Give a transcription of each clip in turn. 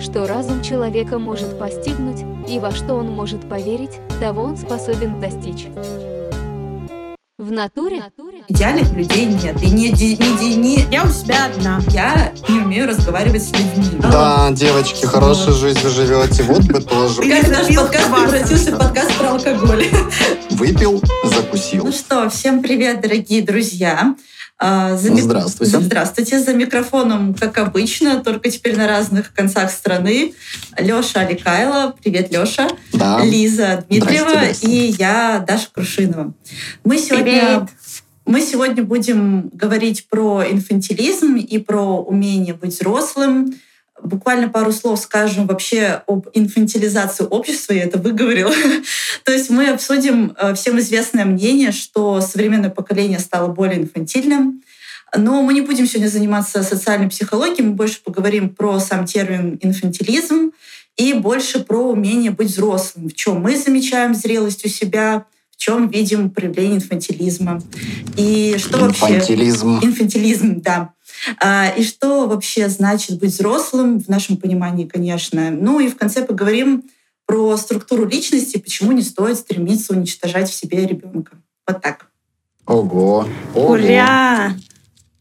что разум человека может постигнуть и во что он может поверить, того он способен достичь. В натуре? Идеальных людей нет. И не, не, не, не... Я у себя одна. Я не умею разговаривать с людьми. Да, девочки, хорошую жизнь вы живете. Вот бы тоже. Как наш подкаст превратился в подкаст про алкоголь. Выпил, закусил. Ну что, всем привет, дорогие друзья. А, за мик... Здравствуйте. Здравствуйте. За микрофоном, как обычно, только теперь на разных концах страны. Леша Аликайло. Привет, Леша. Да. Лиза Дмитриева здрасте, здрасте. и я, Даша Крушинова. Мы сегодня... Привет. Мы сегодня будем говорить про инфантилизм и про умение быть взрослым, буквально пару слов скажем вообще об инфантилизации общества, я это выговорила. То есть мы обсудим э, всем известное мнение, что современное поколение стало более инфантильным. Но мы не будем сегодня заниматься социальной психологией, мы больше поговорим про сам термин инфантилизм и больше про умение быть взрослым, в чем мы замечаем зрелость у себя, в чем видим проявление инфантилизма. И что инфантилизм. вообще... Инфантилизм, да. А, и что вообще значит быть взрослым в нашем понимании, конечно. Ну и в конце поговорим про структуру личности, почему не стоит стремиться уничтожать в себе ребенка. Вот так. Ого. Ого. Ура!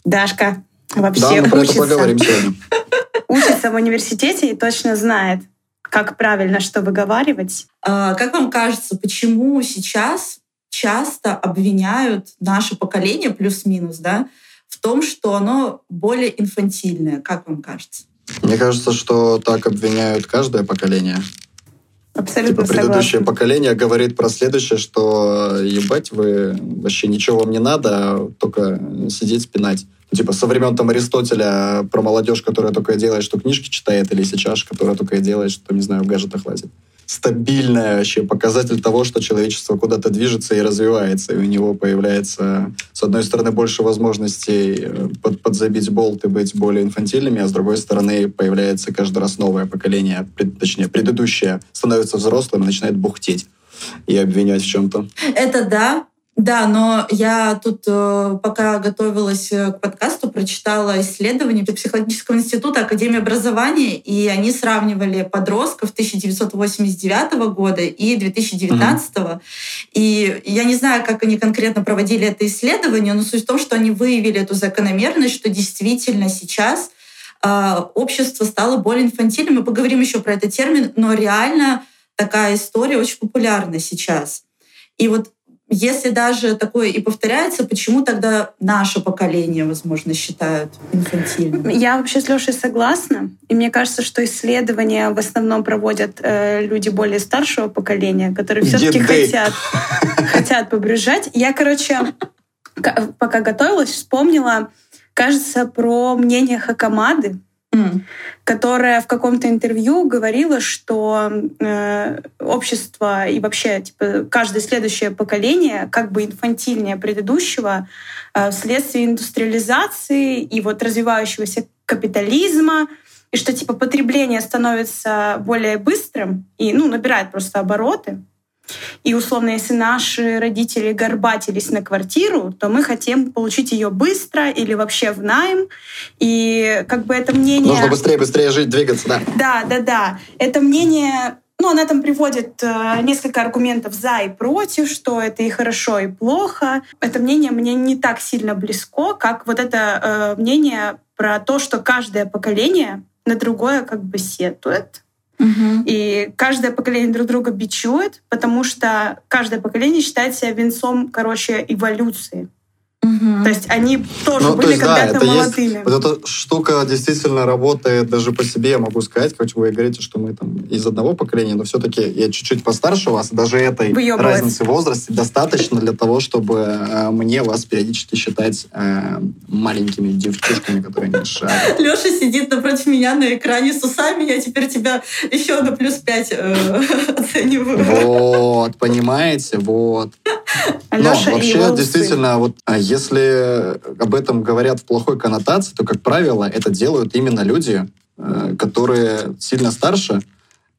Дашка вообще да, мы про учится. это поговорим сегодня. Учится в университете и точно знает, как правильно что выговаривать. А, как вам кажется, почему сейчас часто обвиняют наше поколение плюс-минус, да, в том, что оно более инфантильное. Как вам кажется? Мне кажется, что так обвиняют каждое поколение. Абсолютно типа, предыдущее согласна. поколение говорит про следующее, что ебать вы, вообще ничего вам не надо, только сидеть, спинать. Ну, типа со времен там Аристотеля про молодежь, которая только и делает, что книжки читает, или сейчас, которая только и делает, что, не знаю, в гаджетах лазит стабильная вообще показатель того, что человечество куда-то движется и развивается, и у него появляется, с одной стороны, больше возможностей э, под, подзабить болт и быть более инфантильными, а с другой стороны, появляется каждый раз новое поколение, пред, точнее, предыдущее становится взрослым и начинает бухтеть и обвинять в чем-то. Это да, да, но я тут, э, пока готовилась э, к подкасту, прочитала исследование психологического института Академии образования, и они сравнивали подростков 1989 года и 2019. Mm-hmm. И я не знаю, как они конкретно проводили это исследование, но суть в том, что они выявили эту закономерность, что действительно сейчас э, общество стало более инфантильным. Мы поговорим еще про этот термин, но реально такая история очень популярна сейчас. И вот если даже такое и повторяется, почему тогда наше поколение, возможно, считают инфантильным? Я вообще с Лешей согласна. И мне кажется, что исследования в основном проводят э, люди более старшего поколения, которые все-таки хотят, хотят побрюзжать. Я, короче, пока готовилась, вспомнила, кажется, про мнение Хакамады, mm. которая в каком-то интервью говорила, что э, общество и вообще типа, каждое следующее поколение как бы инфантильнее предыдущего э, вследствие индустриализации и вот развивающегося капитализма, и что типа потребление становится более быстрым и ну, набирает просто обороты. И условно, если наши родители горбатились на квартиру, то мы хотим получить ее быстро или вообще в найм. И как бы это мнение... Нужно быстрее, быстрее жить, двигаться, да. Да, да, да. Это мнение ну, она там приводит э, несколько аргументов за и против, что это и хорошо, и плохо. Это мнение мне не так сильно близко, как вот это э, мнение про то, что каждое поколение на другое как бы сетует, И каждое поколение друг друга бичует, потому что каждое поколение считает себя венцом, короче, эволюции. Угу. То есть они тоже ну, были есть, когда-то да, молодыми. Есть, вот эта штука действительно работает даже по себе, я могу сказать, хоть вы говорите, что мы там из одного поколения, но все-таки я чуть-чуть постарше вас, даже этой Выебывает. разницы в возрасте достаточно для того, чтобы э, мне вас периодически считать э, маленькими девчушками, которые не шарят. Леша сидит напротив меня на экране с усами, я теперь тебя еще на плюс пять э, оцениваю. Вот, понимаете, вот. Но Лёша и вообще, действительно, вот а если об этом говорят в плохой коннотации, то, как правило, это делают именно люди, э, которые сильно старше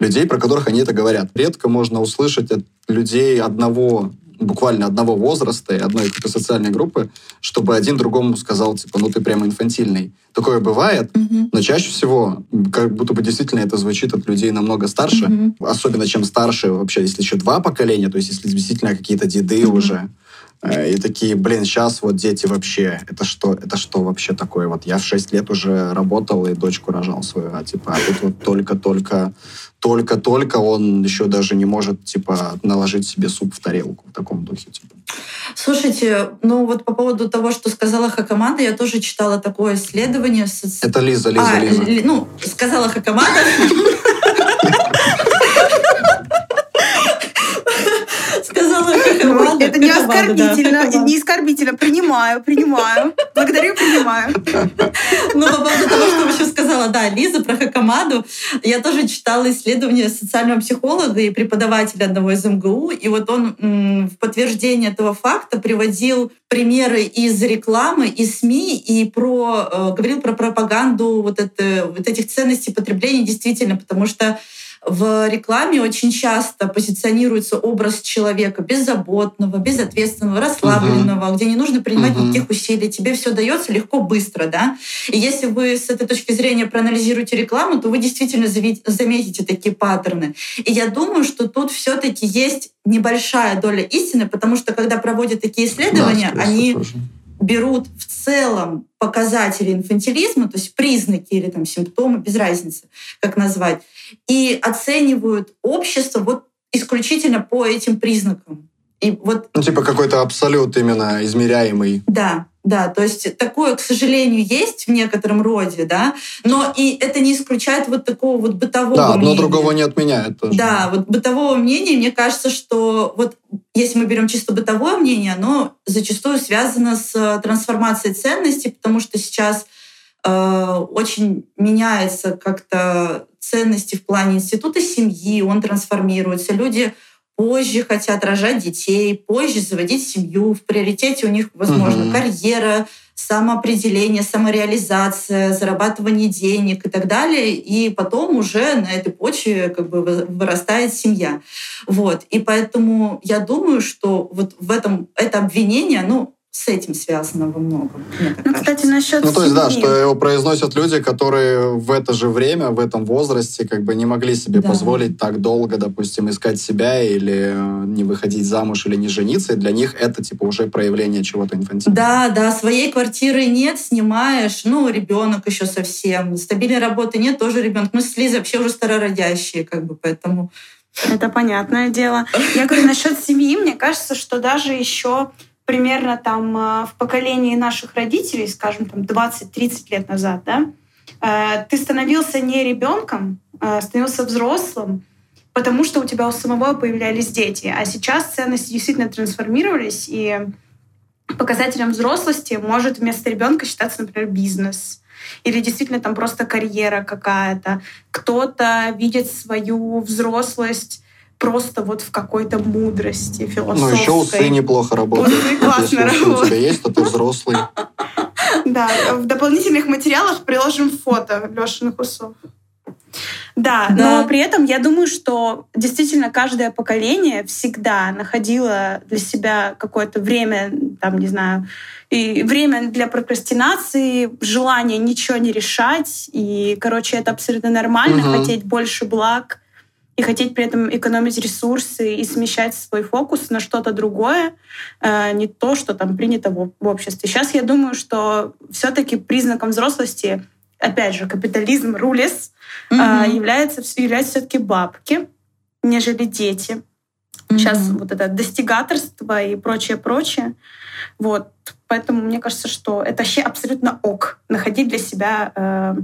людей, про которых они это говорят. Редко можно услышать от людей одного буквально одного возраста и одной какой-то социальной группы, чтобы один другому сказал, типа, ну ты прямо инфантильный. Такое бывает, mm-hmm. но чаще всего, как будто бы действительно это звучит от людей намного старше, mm-hmm. особенно чем старше вообще, если еще два поколения, то есть если действительно какие-то деды mm-hmm. уже, и такие, блин, сейчас вот дети вообще, это что, это что вообще такое? Вот я в 6 лет уже работал и дочку рожал свою, а типа, а тут вот только-только, только-только он еще даже не может, типа, наложить себе суп в тарелку в таком духе, типа. Слушайте, ну вот по поводу того, что сказала Хакамада, я тоже читала такое исследование. Это Лиза, Лиза, а, Лиза. Ну, сказала Хакамада. Сказала команда. Это не оскорбительно, не оскорбительно. Принимаю, принимаю. Благодарю, принимаю. Ну, по поводу того, что еще сказала, да, Лиза про Хакамаду, я тоже читала исследование социального психолога и преподавателя одного из МГУ, и вот он в подтверждение этого факта приводил примеры из рекламы, из СМИ и про, э, говорил про пропаганду вот, это, вот этих ценностей потребления действительно, потому что в рекламе очень часто позиционируется образ человека беззаботного, безответственного, расслабленного, uh-huh. где не нужно принимать uh-huh. никаких усилий, тебе все дается легко, быстро, да. И если вы с этой точки зрения проанализируете рекламу, то вы действительно заметите такие паттерны. И я думаю, что тут все-таки есть небольшая доля истины, потому что когда проводят такие исследования, да, они тоже берут в целом показатели инфантилизма, то есть признаки или там симптомы, без разницы, как назвать, и оценивают общество вот исключительно по этим признакам. И вот, ну, типа какой-то абсолют именно измеряемый. Да, да, то есть такое, к сожалению, есть в некотором роде, да, но и это не исключает вот такого вот бытового Да, одно мнения. другого не отменяет тоже. Да, вот бытового мнения, мне кажется, что вот если мы берем чисто бытовое мнение, оно зачастую связано с трансформацией ценностей, потому что сейчас э, очень меняется как-то ценности в плане института семьи, он трансформируется, люди позже хотят рожать детей, позже заводить семью. В приоритете у них, возможно, угу. карьера, самоопределение, самореализация, зарабатывание денег и так далее. И потом уже на этой почве как бы вырастает семья. Вот. И поэтому я думаю, что вот в этом это обвинение, ну, с этим связано во многом. ну, кажется. кстати, насчет Ну, то есть, да, что его произносят люди, которые в это же время, в этом возрасте, как бы не могли себе да. позволить так долго, допустим, искать себя или э, не выходить замуж или не жениться, и для них это, типа, уже проявление чего-то инфантильного. Да, да, своей квартиры нет, снимаешь, ну, ребенок еще совсем, стабильной работы нет, тоже ребенок. Ну, с Лизой вообще уже старородящие, как бы, поэтому... Это понятное дело. Я говорю, насчет семьи, мне кажется, что даже еще примерно там э, в поколении наших родителей, скажем, там 20-30 лет назад, да, э, ты становился не ребенком, а становился взрослым, потому что у тебя у самого появлялись дети. А сейчас ценности действительно трансформировались, и показателем взрослости может вместо ребенка считаться, например, бизнес или действительно там просто карьера какая-то. Кто-то видит свою взрослость просто вот в какой-то мудрости философской. Ну, еще усы неплохо работают. Усы классно Если работают. у тебя есть, то ты взрослый. Да, в дополнительных материалах приложим фото Лешиных усов. Да, да, но при этом я думаю, что действительно каждое поколение всегда находило для себя какое-то время, там, не знаю, и время для прокрастинации, желание ничего не решать. И, короче, это абсолютно нормально, угу. хотеть больше благ, и хотеть при этом экономить ресурсы и смещать свой фокус на что-то другое, э, не то, что там принято в обществе. Сейчас я думаю, что все-таки признаком взрослости, опять же, капитализм рулес, mm-hmm. является, является все-таки бабки, нежели дети. Mm-hmm. Сейчас вот это достигаторство и прочее, прочее. Вот. Поэтому мне кажется, что это вообще абсолютно ок находить для себя э,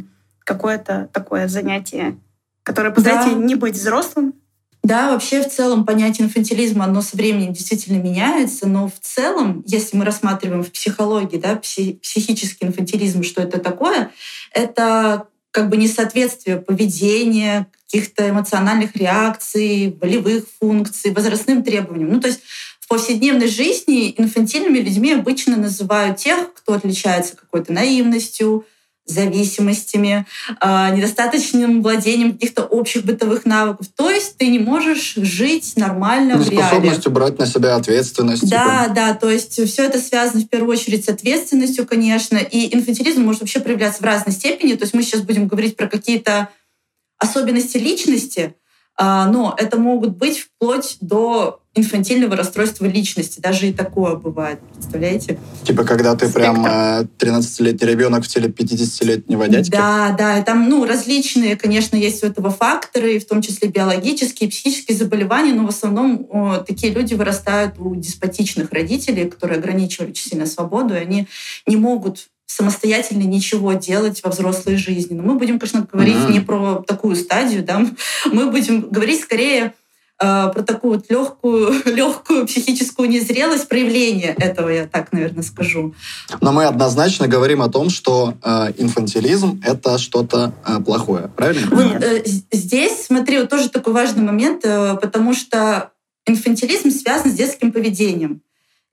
какое-то такое занятие которое позволяет да. не быть взрослым. Да, вообще в целом понятие инфантилизма, оно со временем действительно меняется, но в целом, если мы рассматриваем в психологии, да, пси психический инфантилизм, что это такое, это как бы несоответствие поведения, каких-то эмоциональных реакций, волевых функций, возрастным требованиям. Ну, то есть в повседневной жизни инфантильными людьми обычно называют тех, кто отличается какой-то наивностью, зависимостями, а, недостаточным владением каких-то общих бытовых навыков. То есть ты не можешь жить нормально в реале. Способностью брать на себя ответственность. Да, типа. да, то есть все это связано в первую очередь с ответственностью, конечно, и инфантилизм может вообще проявляться в разной степени. То есть мы сейчас будем говорить про какие-то особенности личности, а, но это могут быть вплоть до инфантильного расстройства личности. Даже и такое бывает, представляете? Типа, когда ты Спектр. прям 13-летний ребенок в теле 50-летнего дядьки? Да, да. Там, ну, различные, конечно, есть у этого факторы, в том числе биологические, психические заболевания, но в основном о, такие люди вырастают у деспотичных родителей, которые ограничивают очень сильно свободу, и они не могут самостоятельно ничего делать во взрослой жизни. Но мы будем, конечно, говорить mm-hmm. не про такую стадию, да, мы будем говорить скорее э, про такую вот легкую, легкую психическую незрелость, проявление этого, я так, наверное, скажу. Но мы однозначно говорим о том, что э, инфантилизм — это что-то э, плохое, правильно? Вот, э, здесь, смотри, вот тоже такой важный момент, э, потому что инфантилизм связан с детским поведением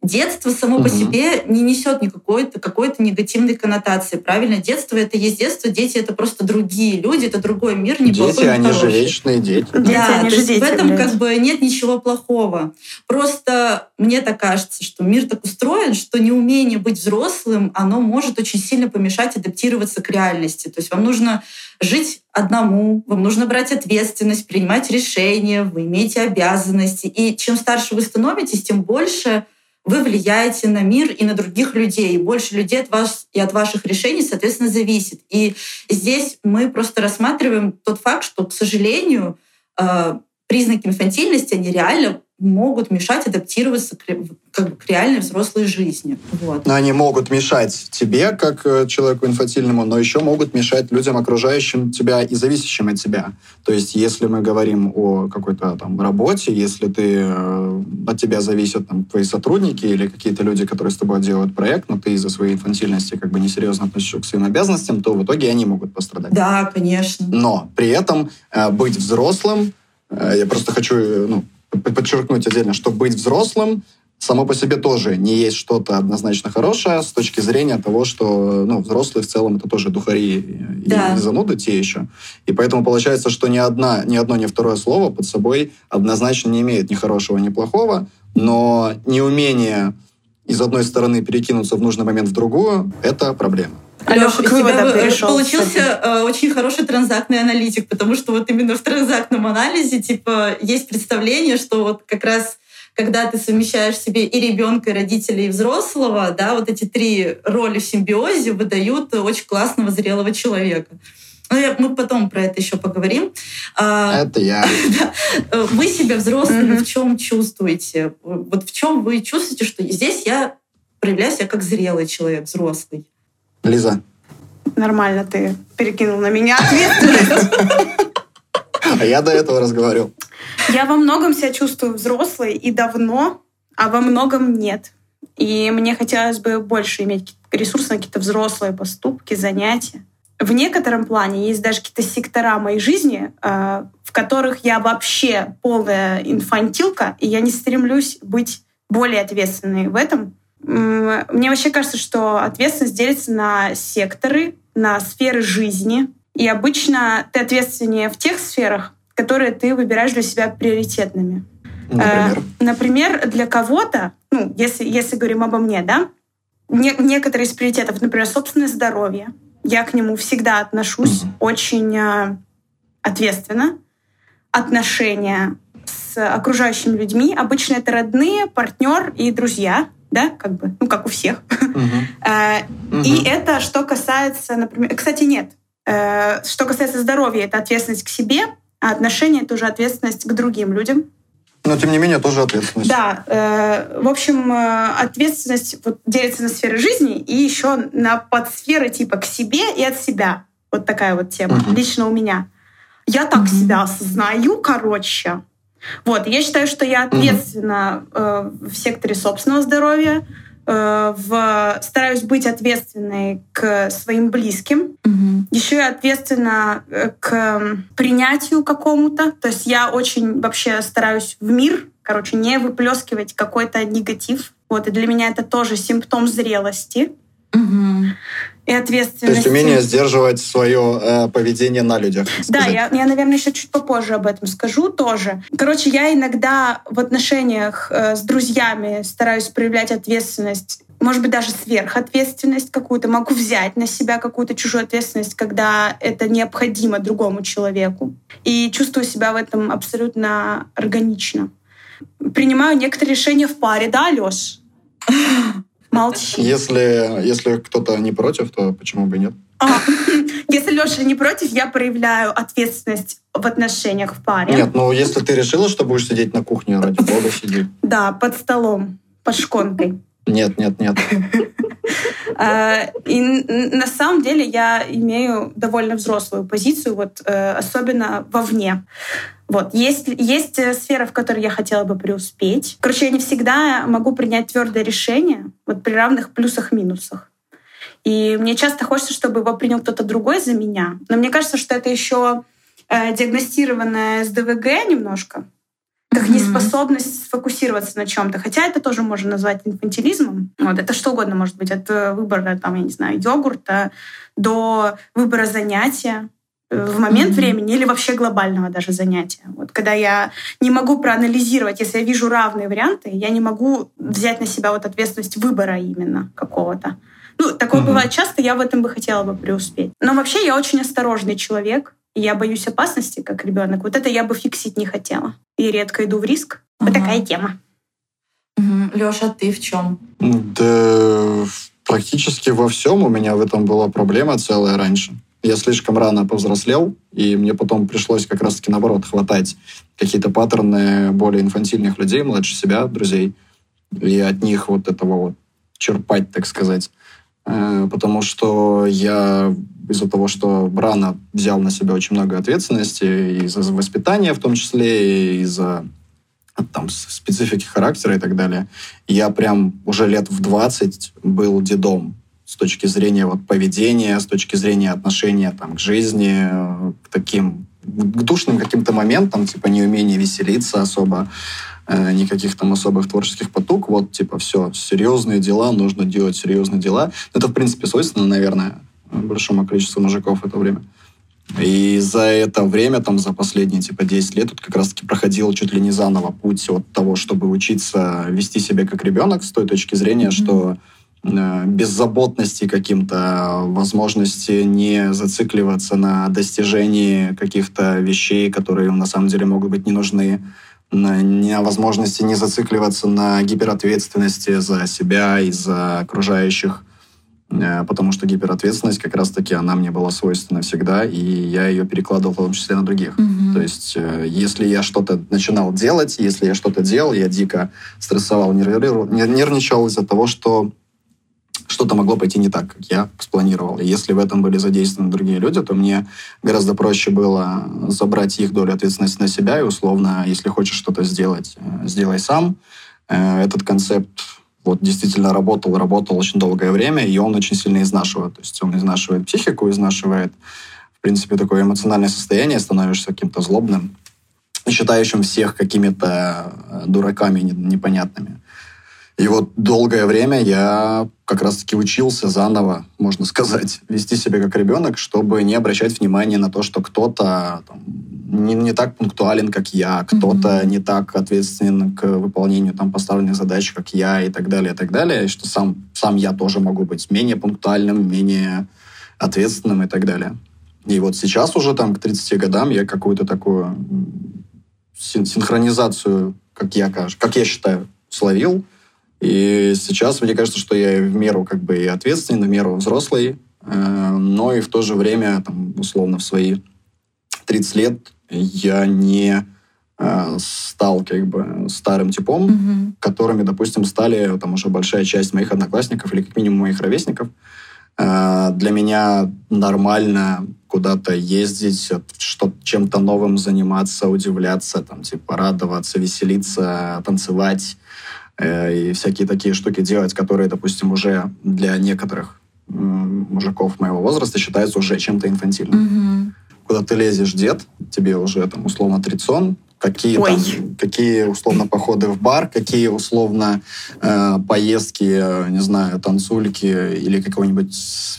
детство само угу. по себе не несет никакой-то какой-то негативной коннотации. Правильно? Детство это есть детство, дети это просто другие люди, это другой мир, не Дети, они хороший. же вечные дети. Да, дети, они то есть дети, в этом блядь. как бы нет ничего плохого. Просто мне так кажется, что мир так устроен, что неумение быть взрослым, оно может очень сильно помешать адаптироваться к реальности. То есть вам нужно жить одному, вам нужно брать ответственность, принимать решения, вы имеете обязанности. И чем старше вы становитесь, тем больше вы влияете на мир и на других людей. Больше людей от вас и от ваших решений, соответственно, зависит. И здесь мы просто рассматриваем тот факт, что, к сожалению, э, признаки инфантильности, они реально могут мешать адаптироваться к, как к реальной взрослой жизни. Вот. Но они могут мешать тебе, как э, человеку инфантильному, но еще могут мешать людям, окружающим тебя и зависящим от тебя. То есть, если мы говорим о какой-то там работе, если ты, э, от тебя зависят там, твои сотрудники или какие-то люди, которые с тобой делают проект, но ты из-за своей инфантильности как бы несерьезно относишься к своим обязанностям, то в итоге они могут пострадать. Да, конечно. Но при этом э, быть взрослым, я просто хочу ну, подчеркнуть отдельно, что быть взрослым само по себе тоже не есть что-то однозначно хорошее с точки зрения того, что ну, взрослые в целом это тоже духари да. и зануды те еще. И поэтому получается, что ни, одна, ни одно, ни второе слово под собой однозначно не имеет ни хорошего, ни плохого, но неумение из одной стороны перекинуться в нужный момент в другую — это проблема. Алеша, к выводам перешел. Получился э, очень хороший транзактный аналитик, потому что вот именно в транзактном анализе типа есть представление, что вот как раз когда ты совмещаешь себе и ребенка, и родителей, и взрослого, да, вот эти три роли в симбиозе выдают очень классного зрелого человека. Ну, мы потом про это еще поговорим. А, это я. Вы себя взрослыми в чем чувствуете? Вот в чем вы чувствуете, что здесь я проявляю себя как зрелый человек, взрослый? Лиза. Нормально ты перекинул на меня ответственность. А я до этого разговаривал. Я во многом себя чувствую взрослой и давно, а во многом нет. И мне хотелось бы больше иметь ресурсы на какие-то взрослые поступки, занятия. В некотором плане есть даже какие-то сектора моей жизни, э, в которых я вообще полная инфантилка, и я не стремлюсь быть более ответственной в этом. Мне вообще кажется, что ответственность делится на секторы, на сферы жизни. И обычно ты ответственнее в тех сферах, которые ты выбираешь для себя приоритетными. Например, э, например для кого-то, ну, если, если говорим обо мне, да, не, некоторые из приоритетов, например, собственное здоровье, я к нему всегда отношусь mm-hmm. очень э, ответственно. Отношения с окружающими людьми, обычно это родные, партнер и друзья, да, как бы, ну, как у всех. Uh-huh. И это что касается, например, кстати, нет. Э, что касается здоровья, это ответственность к себе, а отношения — это уже ответственность к другим людям. Но, тем не менее, тоже ответственность. Да. Э, в общем, э, ответственность вот, делится на сферы жизни и еще на подсферы типа к себе и от себя. Вот такая вот тема. Угу. Лично у меня. Я так угу. себя осознаю, короче. Вот, я считаю, что я ответственна э, в секторе собственного здоровья, э, в, стараюсь быть ответственной к своим близким. Mm-hmm. Еще я ответственна э, к принятию какому-то. То есть я очень вообще стараюсь в мир, короче, не выплескивать какой-то негатив. Вот, и для меня это тоже симптом зрелости. Угу. И ответственность. То есть умение сдерживать свое э, поведение на людях. Да, я, я, наверное, еще чуть попозже об этом скажу тоже. Короче, я иногда в отношениях э, с друзьями стараюсь проявлять ответственность может быть, даже сверхответственность какую-то, могу взять на себя какую-то чужую ответственность, когда это необходимо другому человеку. И чувствую себя в этом абсолютно органично. Принимаю некоторые решения в паре, да, Лёш? Молчи. Если, если кто-то не против, то почему бы нет? А, если Леша не против, я проявляю ответственность в отношениях в паре. Нет, ну если ты решила, что будешь сидеть на кухне, ради бога, сиди. Да, под столом, под шконкой. Нет, нет, нет. А, и на самом деле я имею довольно взрослую позицию, вот э, особенно вовне. Вот. Есть, есть э, сфера, в которой я хотела бы преуспеть. Короче, я не всегда могу принять твердое решение вот при равных плюсах-минусах. И мне часто хочется, чтобы его принял кто-то другой за меня. Но мне кажется, что это еще э, диагностированное с ДВГ немножко, как mm-hmm. неспособность сфокусироваться на чем-то. Хотя это тоже можно назвать инфантилизмом. Вот, это что угодно может быть. От выбора, там, я не знаю, йогурта до выбора занятия в момент mm-hmm. времени или вообще глобального даже занятия. Вот когда я не могу проанализировать, если я вижу равные варианты, я не могу взять на себя вот ответственность выбора именно какого-то. Ну, такое mm-hmm. бывает часто, я в этом бы хотела бы преуспеть. Но вообще я очень осторожный человек, я боюсь опасности, как ребенок. Вот это я бы фиксить не хотела. И редко иду в риск. Mm-hmm. Вот такая тема. Mm-hmm. Леша, ты в чем? Да практически во всем у меня в этом была проблема целая раньше я слишком рано повзрослел, и мне потом пришлось как раз-таки наоборот хватать какие-то паттерны более инфантильных людей, младше себя, друзей, и от них вот этого вот черпать, так сказать. Э, потому что я из-за того, что рано взял на себя очень много ответственности из-за воспитания в том числе, и из-за там, специфики характера и так далее. Я прям уже лет в 20 был дедом с точки зрения вот, поведения, с точки зрения отношения там, к жизни, к таким к душным каким-то моментам, типа неумение веселиться особо, э, никаких там особых творческих потуг. Вот, типа, все, серьезные дела, нужно делать серьезные дела. Это, в принципе, свойственно, наверное, большому количеству мужиков в это время. И за это время, там, за последние, типа, 10 лет, тут как раз-таки проходил чуть ли не заново путь от того, чтобы учиться вести себя как ребенок, с той точки зрения, mm-hmm. что Э, беззаботности каким-то, возможности не зацикливаться на достижении каких-то вещей, которые на самом деле могут быть не нужны, на возможности не зацикливаться на гиперответственности за себя и за окружающих, потому что гиперответственность как раз-таки она мне была свойственна всегда, и я ее перекладывал в том числе на других. Mm-hmm. То есть э, если я что-то начинал делать, если я что-то делал, я дико стрессовал, нервничал из-за того, что что-то могло пойти не так, как я спланировал. И если в этом были задействованы другие люди, то мне гораздо проще было забрать их долю ответственности на себя и условно, если хочешь что-то сделать, э, сделай сам. Э, этот концепт вот действительно работал, работал очень долгое время, и он очень сильно изнашивает. То есть он изнашивает психику, изнашивает, в принципе, такое эмоциональное состояние, становишься каким-то злобным, считающим всех какими-то э, дураками непонятными. И вот долгое время я как раз-таки учился заново, можно сказать, вести себя как ребенок, чтобы не обращать внимания на то, что кто-то там, не, не так пунктуален, как я, кто-то mm-hmm. не так ответственен к выполнению там поставленных задач, как я, и так далее, и так далее, и что сам, сам я тоже могу быть менее пунктуальным, менее ответственным и так далее. И вот сейчас уже там к 30 годам я какую-то такую синхронизацию, как я, как я считаю, словил, и сейчас мне кажется, что я в меру как бы и ответственный, в меру взрослый, э, но и в то же время, там, условно, в свои 30 лет я не э, стал как бы старым типом, mm-hmm. которыми, допустим, стали там уже большая часть моих одноклассников или как минимум моих ровесников. Э, для меня нормально куда-то ездить, что чем-то новым заниматься, удивляться, там, типа, радоваться, веселиться, танцевать, и всякие такие штуки делать, которые, допустим, уже для некоторых мужиков моего возраста считаются уже чем-то инфантильным. Угу. Куда ты лезешь, дед, тебе уже там условно 30, Какие, там, какие условно походы в бар, какие условно э, поездки, не знаю, танцульки или какие-нибудь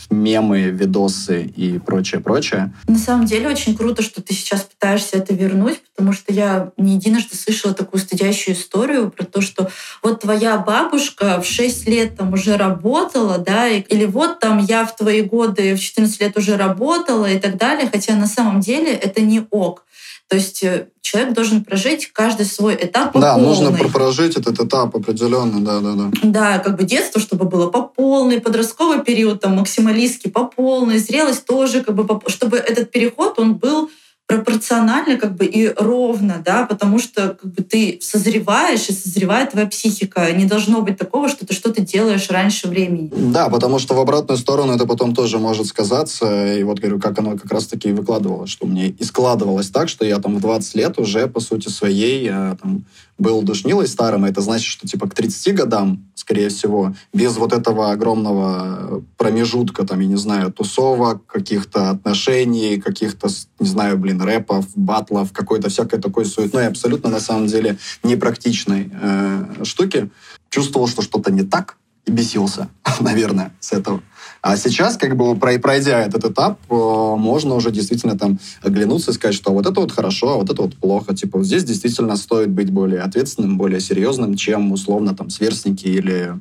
мемы, видосы и прочее, прочее. На самом деле очень круто, что ты сейчас пытаешься это вернуть, потому что я не единожды слышала такую стыдящую историю про то, что вот твоя бабушка в 6 лет там уже работала, да, или вот там я в твои годы в 14 лет уже работала и так далее, хотя на самом деле это не ок. То есть э, человек должен прожить каждый свой этап по Да, полной. нужно прожить этот этап определенно, да, да, да. Да, как бы детство, чтобы было по полной, подростковый период, там, максималистский по полной, зрелость тоже, как бы, по, чтобы этот переход, он был пропорционально как бы и ровно, да, потому что как бы ты созреваешь, и созревает твоя психика. Не должно быть такого, что ты что-то делаешь раньше времени. Да, потому что в обратную сторону это потом тоже может сказаться. И вот говорю, как оно как раз-таки выкладывалось, что мне и складывалось так, что я там в 20 лет уже, по сути своей, я, там, был душнилой старым, это значит, что типа к 30 годам, скорее всего, без вот этого огромного промежутка, там, я не знаю, тусовок, каких-то отношений, каких-то, не знаю, блин, рэпов, батлов, какой-то всякой такой суетной, абсолютно на самом деле непрактичной э, штуки, чувствовал, что что-то не так, и бесился, наверное, с этого. А сейчас, как бы пройдя этот этап, э, можно уже действительно там оглянуться и сказать, что вот это вот хорошо, а вот это вот плохо. Типа вот здесь действительно стоит быть более ответственным, более серьезным, чем условно там сверстники или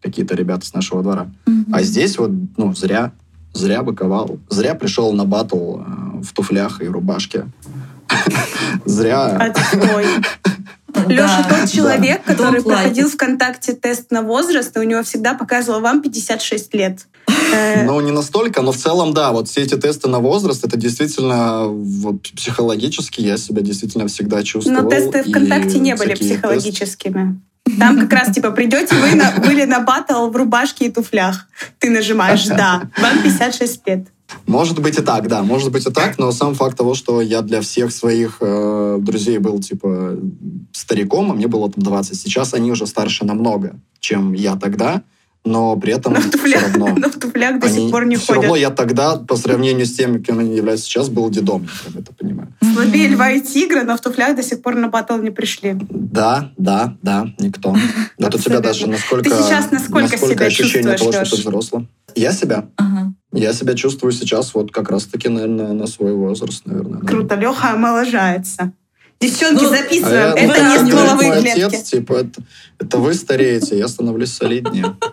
какие-то ребята с нашего двора. Mm-hmm. А здесь вот, ну, зря, зря быковал. Зря пришел на батл э, в туфлях и рубашке. Зря. Леша тот человек, который проходил ВКонтакте тест на возраст, и у него всегда показывало вам 56 лет. Ну, не настолько, но в целом, да, вот все эти тесты на возраст, это действительно вот, психологически я себя действительно всегда чувствовал. Но тесты ВКонтакте не были психологическими. Там как раз типа придете вы на, были на батл в рубашке и туфлях. Ты нажимаешь «Да». Вам 56 лет. Может быть и так, да, может быть и так, но сам факт того, что я для всех своих э, друзей был типа стариком, а мне было там 20, сейчас они уже старше намного, чем я тогда, но при этом но в туфлях, все равно... Но в туфлях до сих пор не все ходят. равно я тогда, по сравнению с тем, кем они являются сейчас, был дедом, я это понимаю. Слабее льва и тигра, но в туфлях до сих пор на батл не пришли. Да, да, да, никто. Вот у тебя даже насколько... Ты сейчас насколько, насколько себя ощущение того, что ты взрослый. Я себя? Ага. Я себя чувствую сейчас вот как раз-таки, наверное, на свой возраст, наверное. Круто, да. Леха омоложается. Девчонки, ну, записываем. А это не стволовые клетки. Отец, типа, это, это вы стареете, я становлюсь солиднее.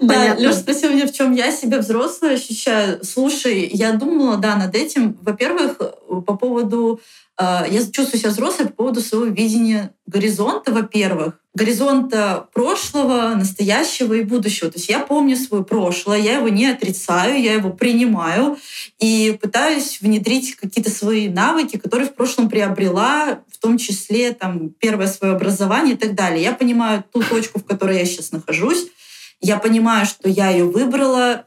Да, Леша спросил меня, в чем я себя взрослая ощущаю. Слушай, я думала, да, над этим. Во-первых, по поводу я чувствую себя взрослой по поводу своего видения горизонта, во-первых, горизонта прошлого, настоящего и будущего. То есть я помню свое прошлое, я его не отрицаю, я его принимаю и пытаюсь внедрить какие-то свои навыки, которые в прошлом приобрела, в том числе там, первое свое образование и так далее. Я понимаю ту точку, в которой я сейчас нахожусь, я понимаю, что я ее выбрала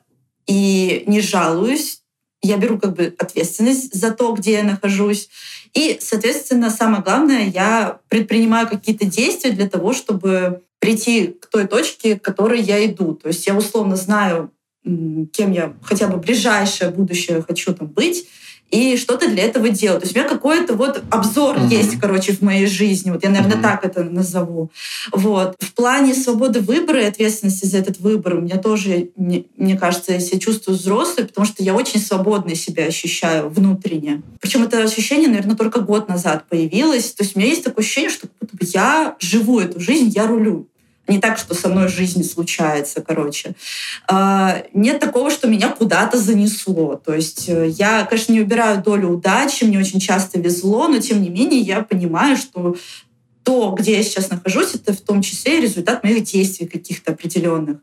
и не жалуюсь, я беру как бы ответственность за то, где я нахожусь. И, соответственно, самое главное, я предпринимаю какие-то действия для того, чтобы прийти к той точке, к которой я иду. То есть я условно знаю, кем я хотя бы ближайшее будущее хочу там быть, и что-то для этого делать. То есть у меня какой-то вот обзор mm-hmm. есть, короче, в моей жизни. Вот я, наверное, mm-hmm. так это назову. Вот. В плане свободы выбора и ответственности за этот выбор у меня тоже, мне кажется, я себя чувствую взрослой, потому что я очень свободно себя ощущаю внутренне. Причем это ощущение, наверное, только год назад появилось. То есть у меня есть такое ощущение, что я живу эту жизнь, я рулю. Не так, что со мной жизнь случается, короче. А, нет такого, что меня куда-то занесло. То есть э, я, конечно, не убираю долю удачи, мне очень часто везло, но тем не менее я понимаю, что то, где я сейчас нахожусь, это в том числе результат моих действий каких-то определенных.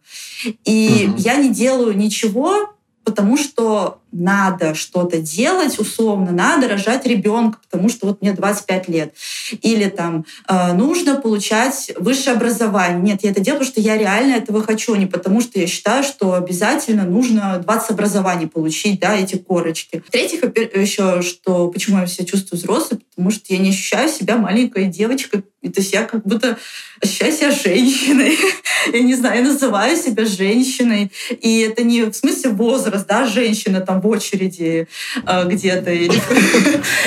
И угу. я не делаю ничего, потому что надо что-то делать, условно, надо рожать ребенка, потому что вот мне 25 лет. Или там э, нужно получать высшее образование. Нет, я это делаю, потому что я реально этого хочу, а не потому что я считаю, что обязательно нужно 20 образований получить, да, эти корочки. В-третьих, еще, что почему я себя чувствую взрослой, потому что я не ощущаю себя маленькой девочкой, то есть я как будто ощущаю себя женщиной. я не знаю, я называю себя женщиной. И это не в смысле возраст, да, женщина там в очереди э, где-то или,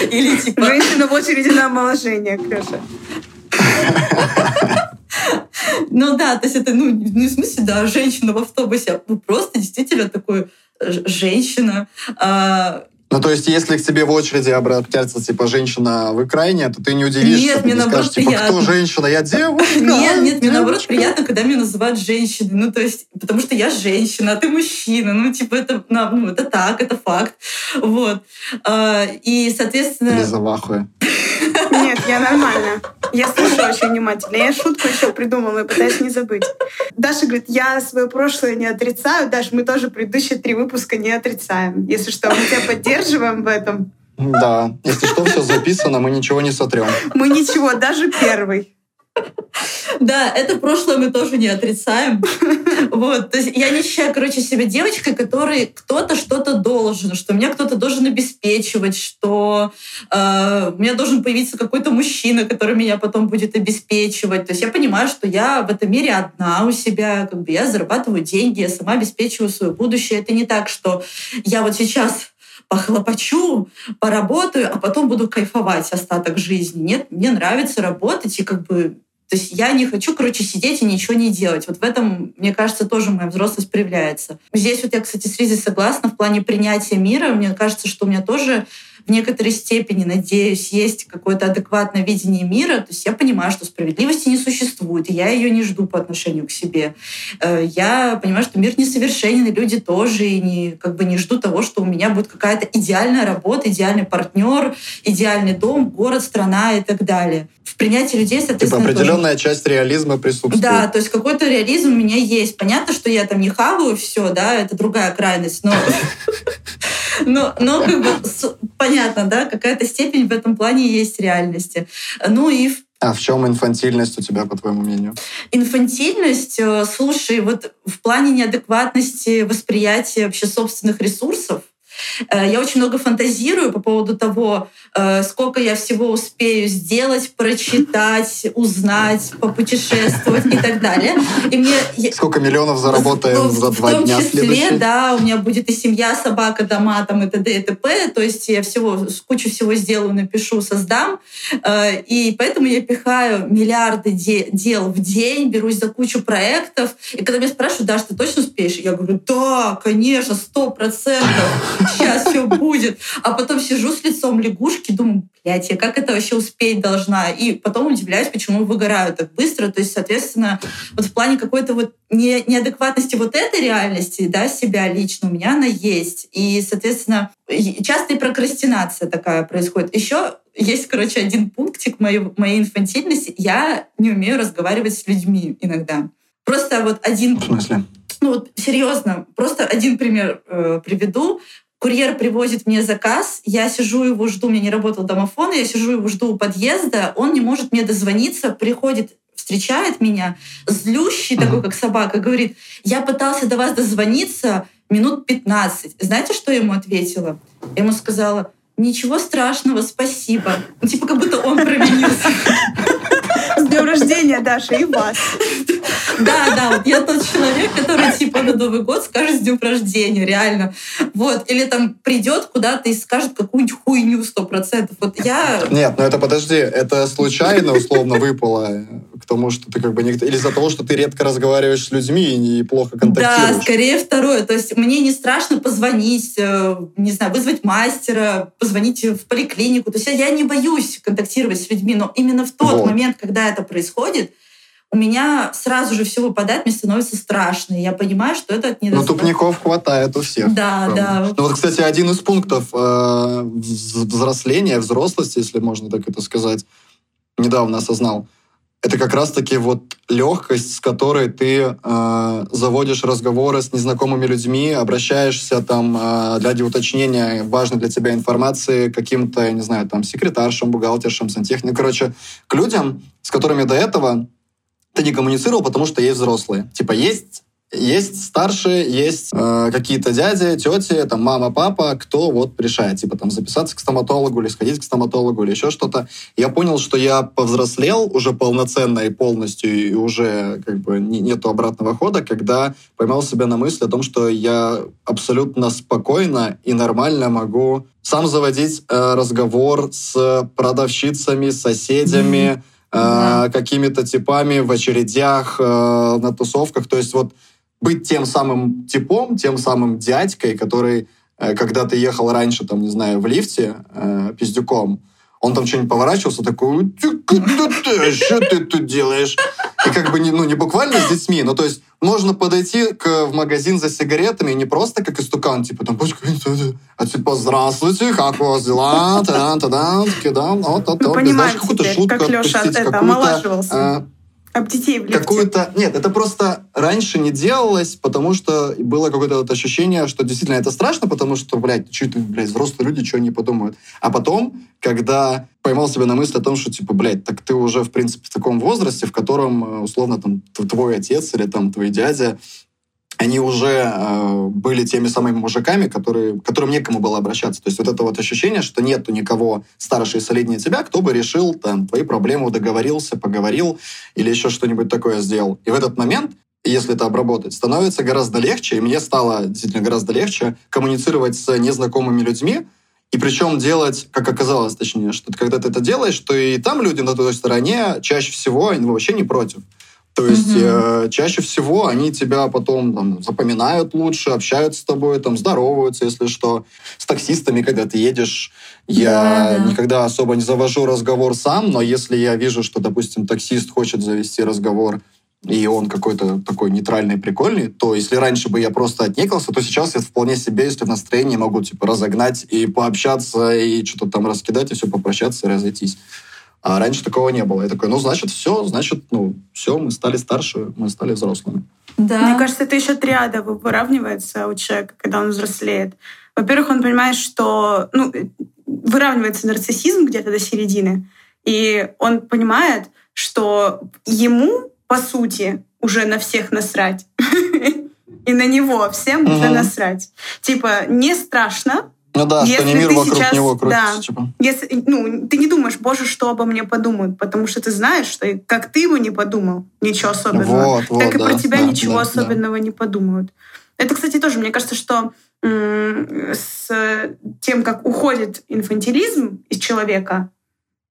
или типа... Женщина в очереди на омоложение, Ксюша. Ну да, то есть это, ну, ну, в смысле, да, женщина в автобусе, а, ну, просто действительно такой женщина. Ну, то есть, если к тебе в очереди обратятся, типа, женщина в экране, то ты не удивишься, нет, мне наоборот скажешь, типа, кто женщина? Я девушка. Нет, нет, мне наоборот приятно, когда меня называют женщиной. Ну, то есть, потому что я женщина, а ты мужчина. Ну, типа, это, ну, это так, это факт. Вот. А, и, соответственно... Лиза в Нет, я нормально. Я слушаю очень внимательно. Я шутку еще придумала и пытаюсь не забыть. Даша говорит, я свое прошлое не отрицаю. Даша, мы тоже предыдущие три выпуска не отрицаем. Если что, мы тебя поддерживаем в этом. Да, если что, все записано, мы ничего не сотрем. Мы ничего, даже первый. Да, это прошлое мы тоже не отрицаем. Вот, то есть я не считаю, короче, себя девочкой, которой кто-то что-то должен, что меня кто-то должен обеспечивать, что э, у меня должен появиться какой-то мужчина, который меня потом будет обеспечивать. То есть я понимаю, что я в этом мире одна у себя, как бы я зарабатываю деньги, я сама обеспечиваю свое будущее. Это не так, что я вот сейчас похлопочу, поработаю, а потом буду кайфовать остаток жизни. Нет, мне нравится работать, и как бы то есть я не хочу, короче, сидеть и ничего не делать. Вот в этом, мне кажется, тоже моя взрослость проявляется. Здесь вот я, кстати, с Ризой согласна в плане принятия мира. Мне кажется, что у меня тоже в некоторой степени, надеюсь, есть какое-то адекватное видение мира. То есть я понимаю, что справедливости не существует, и я ее не жду по отношению к себе. Э, я понимаю, что мир несовершенен, и люди тоже, и не, как бы не жду того, что у меня будет какая-то идеальная работа, идеальный партнер, идеальный дом, город, страна и так далее. В принятии людей, типа соответственно, Типа определенная тоже. часть реализма присутствует. Да, то есть какой-то реализм у меня есть. Понятно, что я там не хаваю все, да, это другая крайность, но но, но как бы понятно, да, какая-то степень в этом плане есть реальности. Ну и а в чем инфантильность у тебя, по твоему мнению? Инфантильность, э, слушай, вот в плане неадекватности восприятия вообще собственных ресурсов, я очень много фантазирую по поводу того, э, сколько я всего успею сделать, прочитать, узнать, попутешествовать и так далее. И мне... Сколько миллионов заработаем ну, за два дня В том числе, да, у меня будет и семья, собака, дома, там, и т.д. и т.п. То есть я всего, кучу всего сделаю, напишу, создам. Э, и поэтому я пихаю миллиарды дел в день, берусь за кучу проектов. И когда меня спрашивают, Даш, ты точно успеешь? Я говорю, да, конечно, сто процентов сейчас все будет. А потом сижу с лицом лягушки, думаю, блядь, я как это вообще успеть должна? И потом удивляюсь, почему выгораю так быстро. То есть, соответственно, вот в плане какой-то вот не, неадекватности вот этой реальности, да, себя лично, у меня она есть. И, соответственно, часто и прокрастинация такая происходит. Еще есть, короче, один пунктик моей, моей инфантильности. Я не умею разговаривать с людьми иногда. Просто вот один... В смысле? Ну вот серьезно, просто один пример э, приведу. Курьер привозит мне заказ, я сижу его жду, у меня не работал домофон, я сижу его жду у подъезда, он не может мне дозвониться, приходит встречает меня, злющий такой, как собака, говорит, я пытался до вас дозвониться минут 15. Знаете, что я ему ответила? Я ему сказала, ничего страшного, спасибо. Ну, типа, как будто он провинился. С днем рождения, Даша, и вас. Да, да, вот я тот человек, который типа на Новый год скажет с днем рождения, реально. Вот. Или там придет куда-то и скажет какую-нибудь хуйню сто процентов. Вот я... Нет, ну это подожди, это случайно условно выпало к тому, что ты как бы... Не... Или из-за того, что ты редко разговариваешь с людьми и плохо контактируешь? Да, скорее второе. То есть мне не страшно позвонить, э, не знаю, вызвать мастера, позвонить в поликлинику. То есть я не боюсь контактировать с людьми, но именно в тот вот. момент, когда это происходит, у меня сразу же все выпадает, мне становится страшно. Я понимаю, что это от недостатка. Ну, тупников хватает у всех. Да, правда. да. Ну, вот, кстати, один из пунктов э, взросления, взрослости, если можно так это сказать, недавно осознал, это как раз-таки вот легкость, с которой ты э, заводишь разговоры с незнакомыми людьми, обращаешься там э, для уточнения важной для тебя информации каким-то, я не знаю, там, секретаршам, бухгалтершам, сантехникам, короче, к людям, с которыми до этого ты не коммуницировал, потому что есть взрослые. Типа есть есть старшие, есть э, какие-то дяди, тети, там мама, папа, кто вот решает, типа там записаться к стоматологу или сходить к стоматологу или еще что-то. Я понял, что я повзрослел уже полноценно и полностью, и уже как бы не, нету обратного хода, когда поймал себя на мысли о том, что я абсолютно спокойно и нормально могу сам заводить э, разговор с продавщицами, соседями, mm-hmm. э, какими-то типами в очередях, э, на тусовках. То есть вот быть тем самым типом, тем самым дядькой, который, э, когда ты ехал раньше, там, не знаю, в лифте э, пиздюком, он там что-нибудь поворачивался, такой, что ты тут делаешь? И как бы, не, ну, не буквально с детьми, но то есть можно подойти к, в магазин за сигаретами не просто как истукан, типа там, а типа, здравствуйте, как у вас дела? Та-да, таки, да, вот, вот, вот. Понимаешь, какую-то шутку как Леша это омолаживался. Об детей в Какую-то... Нет, это просто раньше не делалось, потому что было какое-то вот ощущение, что действительно это страшно, потому что, блядь, это, блядь, взрослые люди, что они подумают. А потом, когда поймал себя на мысли о том, что, типа, блядь, так ты уже, в принципе, в таком возрасте, в котором, э, условно, там, твой отец или там твой дядя они уже э, были теми самыми мужиками, которые, которым некому было обращаться. То есть вот это вот ощущение, что нету никого старше и солиднее тебя, кто бы решил там твои проблемы, договорился, поговорил или еще что-нибудь такое сделал. И в этот момент если это обработать, становится гораздо легче, и мне стало действительно гораздо легче коммуницировать с незнакомыми людьми, и причем делать, как оказалось, точнее, что когда ты это делаешь, то и там люди на той стороне чаще всего вообще не против. То есть угу. э, чаще всего они тебя потом там, запоминают лучше, общаются с тобой, там, здороваются, если что. С таксистами, когда ты едешь, я да, никогда особо не завожу разговор сам, но если я вижу, что, допустим, таксист хочет завести разговор, и он какой-то такой нейтральный, прикольный, то если раньше бы я просто отнекался, то сейчас я вполне себе, если в настроении, могу типа разогнать и пообщаться, и что-то там раскидать, и все попрощаться, и разойтись. А раньше такого не было. Я такой, ну, значит, все, значит, ну, все, мы стали старше, мы стали взрослыми. Да. Мне кажется, это еще триада выравнивается у человека, когда он взрослеет. Во-первых, он понимает, что ну, выравнивается нарциссизм где-то до середины, и он понимает, что ему, по сути, уже на всех насрать. И на него всем уже насрать. Типа, не страшно, ну да, если что не мир вокруг сейчас, него крутится. Да, типа. если, ну, ты не думаешь, боже, что обо мне подумают, потому что ты знаешь, что как ты бы не подумал, ничего особенного, вот, вот, так и да, про тебя да, ничего да, особенного да. не подумают. Это, кстати, тоже, мне кажется, что с тем, как уходит инфантилизм из человека,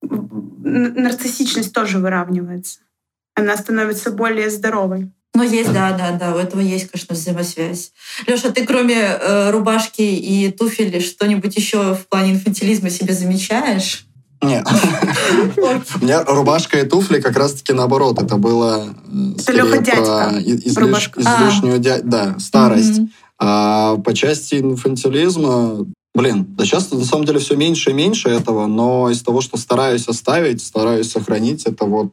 нарциссичность тоже выравнивается. Она становится более здоровой. Ну, есть, да, да, да, у этого есть, конечно, взаимосвязь. Леша, ты кроме э, рубашки и туфель что-нибудь еще в плане инфантилизма себе замечаешь? Нет. У меня рубашка и туфли как раз-таки наоборот. Это было э, это Леха дядька. излишнюю да, старость. А по части инфантилизма, блин, да сейчас на самом деле все меньше и меньше этого, но из того, что стараюсь оставить, стараюсь сохранить, это вот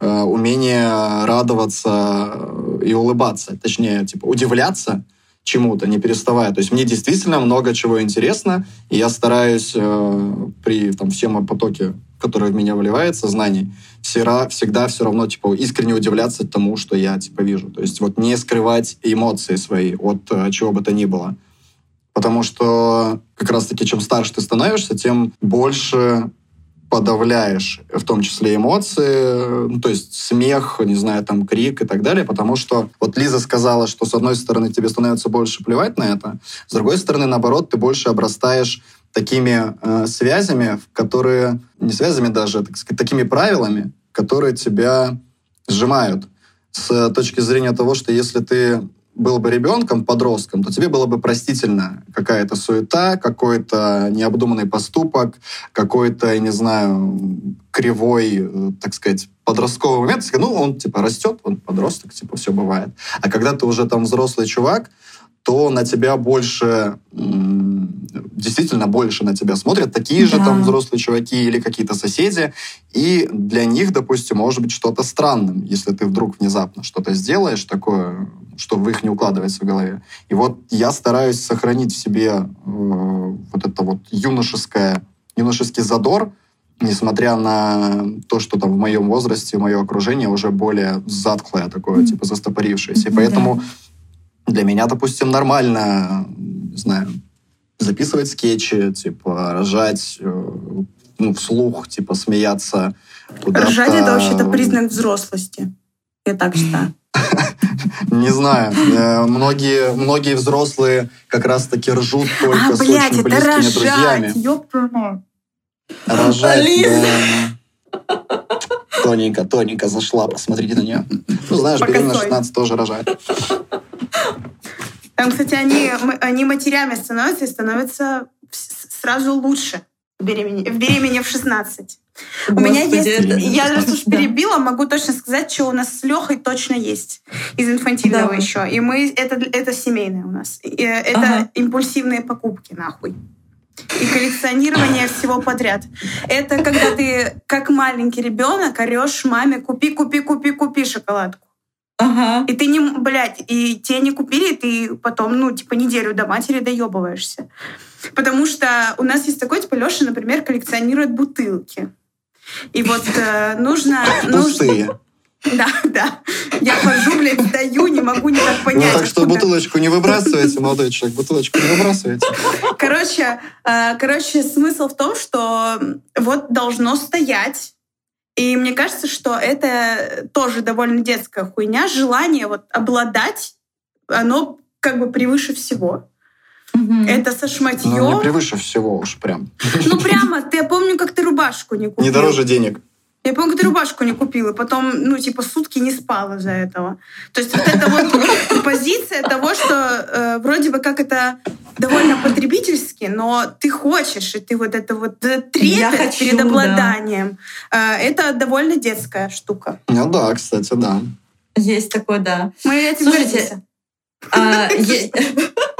умение радоваться и улыбаться, точнее, типа удивляться чему-то, не переставая. То есть мне действительно много чего интересно, и я стараюсь э, при там, всем потоке, который в меня вливается, знаний, всегда, всегда все равно типа искренне удивляться тому, что я типа вижу. То есть вот не скрывать эмоции свои от э, чего бы то ни было. Потому что как раз-таки чем старше ты становишься, тем больше подавляешь, в том числе эмоции, ну, то есть смех, не знаю, там крик и так далее, потому что вот Лиза сказала, что с одной стороны тебе становится больше плевать на это, с другой стороны, наоборот, ты больше обрастаешь такими э, связями, которые, не связями даже, так сказать, такими правилами, которые тебя сжимают. С точки зрения того, что если ты был бы ребенком, подростком, то тебе было бы простительно какая-то суета, какой-то необдуманный поступок, какой-то, я не знаю, кривой, э, так сказать, подростковый момент. Ну, он, типа, растет, он подросток, типа, все бывает. А когда ты уже там взрослый чувак, то на тебя больше, действительно больше на тебя смотрят такие да. же там взрослые чуваки или какие-то соседи, и для них, допустим, может быть что-то странным, если ты вдруг внезапно что-то сделаешь такое, что в их не укладывается в голове. И вот я стараюсь сохранить в себе э, вот это вот юношеское, юношеский задор, несмотря на то, что там в моем возрасте, мое окружение уже более затхлое такое, mm. типа застопорившееся. И поэтому Для меня, допустим, нормально, не знаю, записывать скетчи, типа, рожать, э, ну, вслух, типа, смеяться. Рожать — это вообще-то признак взрослости. Я так считаю. Не знаю. Э, многие, многие взрослые как раз-таки ржут только а, с блядь, очень близкими рожать, друзьями. Ёпта. Рожать, Алиса. да. Тоненько, тоненько зашла, посмотрите на нее. Ну, знаешь, беременна 16 тоже рожает. Там, кстати, они, они матерями становятся и становятся сразу лучше в беремене, в, беремене в 16. Господи, у меня есть... Я раз уж перебила, могу точно сказать, что у нас с Лехой точно есть из инфантильного да. еще. И мы... Это, это семейное у нас. И э, это ага. импульсивные покупки, нахуй. И коллекционирование всего подряд. Это когда ты, как маленький ребенок, орешь маме, купи, купи, купи, купи шоколадку. Ага. И ты не, блядь, и тебе не купили, и ты потом, ну, типа, неделю до матери доебываешься. Потому что у нас есть такой, типа, Леша, например, коллекционирует бутылки. И вот э, нужно... Пустые. Нужно... Да, да. Я хожу, блядь, сдаю, не могу никак понять. Ну, так что куда. бутылочку не выбрасывайте, молодой человек, бутылочку не выбрасывайте. Короче, э, короче, смысл в том, что вот должно стоять и мне кажется, что это тоже довольно детская хуйня. Желание вот обладать, оно как бы превыше всего. Угу. Это со шматьем. Ну, не превыше всего уж прям. Ну, прямо. Ты, я помню, как ты рубашку не купил. Не дороже денег. Я помню, ты рубашку не купила, потом, ну, типа, сутки не спала за этого. То есть вот эта вот позиция того, что э, вроде бы как это довольно потребительски, но ты хочешь, и ты вот это вот трепет перед обладанием. Да. Э, это довольно детская штука. Ну да, кстати, да. Есть такое, да. Мы этим Слушайте, а,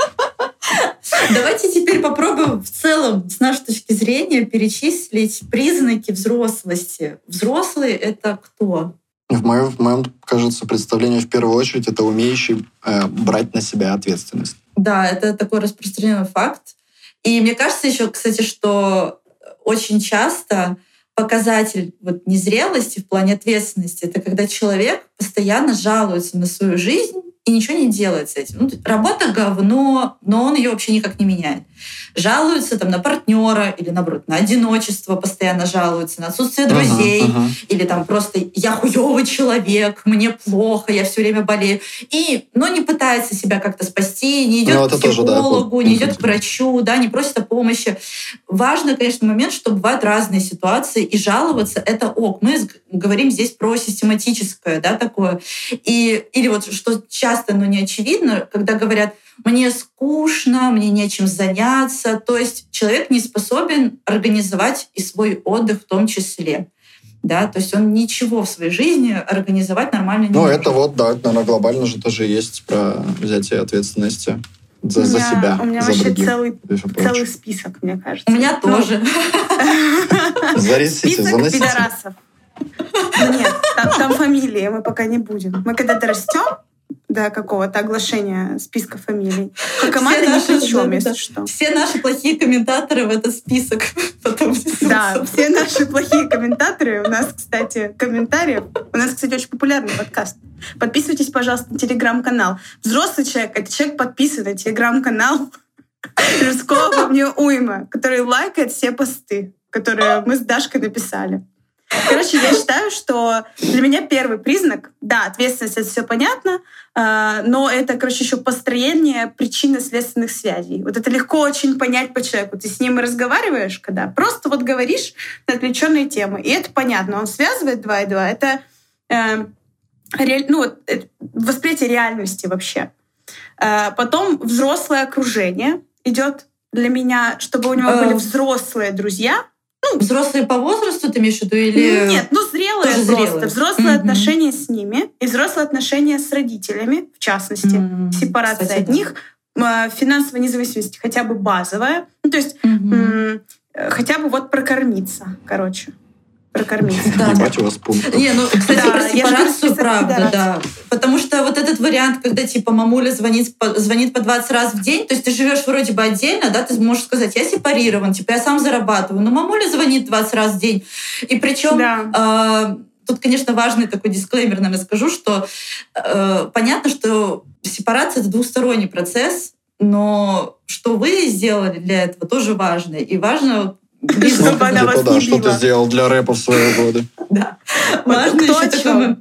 Давайте теперь попробуем в целом, с нашей точки зрения, перечислить признаки взрослости. Взрослый — это кто? В моем, в моем, кажется, представлении в первую очередь это умеющий э, брать на себя ответственность. Да, это такой распространенный факт. И мне кажется еще, кстати, что очень часто показатель вот незрелости в плане ответственности — это когда человек постоянно жалуется на свою жизнь и ничего не делает с этим. Ну, работа говно, но он ее вообще никак не меняет. Жалуются там на партнера или наоборот на одиночество постоянно жалуются, на отсутствие друзей uh-huh, uh-huh. или там просто я хуёвый человек, мне плохо, я все время болею. И, но не пытается себя как-то спасти, не идет ну, к психологу, тоже, да, не идет к врачу, да, не просит о помощи. Важно, конечно, момент, что бывают разные ситуации, и жаловаться это ок. Мы говорим здесь про систематическое, да, такое. И, или вот что часто но не очевидно, когда говорят, мне скучно, мне нечем заняться. То есть человек не способен организовать и свой отдых в том числе. Да, то есть он ничего в своей жизни организовать нормально не ну, может. Ну, это вот, да, наверное, глобально же тоже есть про взятие ответственности за, меня, за себя. У меня за вообще других, целый, целый список, мне кажется. У меня ну, тоже. Зарисите, заносите. пидорасов. Нет, там, там фамилии, мы пока не будем. Мы когда-то растем, до какого-то оглашения списка фамилий. Хакамада ни при чем, если что. Все наши плохие комментаторы в этот список потом Да, все наши плохие комментаторы. У нас, кстати, комментарии. У нас, кстати, очень популярный подкаст. Подписывайтесь, пожалуйста, на телеграм-канал. Взрослый человек — это человек, подписанный на телеграм-канал Жирского по мне уйма, который лайкает все посты, которые мы с Дашкой написали. Короче, я считаю, что для меня первый признак, да, ответственность, это все понятно, э, но это, короче, еще построение причинно-следственных связей. Вот это легко очень понять по человеку. Ты с ним разговариваешь, когда просто вот говоришь на отвлеченные темы, и это понятно. Он связывает два и два. Это э, реаль, ну, э, восприятие реальности вообще. Э, потом взрослое окружение идет для меня, чтобы у него были э, взрослые друзья, ну, взрослые по возрасту ты имеешь в виду или... Нет, ну зрелые Тоже просто. Зрелые. Взрослые mm-hmm. отношения с ними и взрослые отношения с родителями, в частности. Mm-hmm. Сепарация Кстати, от да. них, а, финансовая независимость хотя бы базовая. Ну, то есть mm-hmm. хотя бы вот прокормиться, короче прокормить. Да. Ебать у вас пункт. Не, ну, кстати, да, про сепарацию правда, да. Потому что вот этот вариант, когда типа мамуля звонит, по, звонит по 20 раз в день, то есть ты живешь вроде бы отдельно, да, ты можешь сказать, я сепарирован, типа я сам зарабатываю, но мамуля звонит 20 раз в день. И причем да. э, тут, конечно, важный такой дисклеймер, наверное, скажу, что э, понятно, что сепарация — это двусторонний процесс, но что вы сделали для этого, тоже важно. И важно чтобы она вас не Что ты сделал для рэпа в свои годы. Да. Важно еще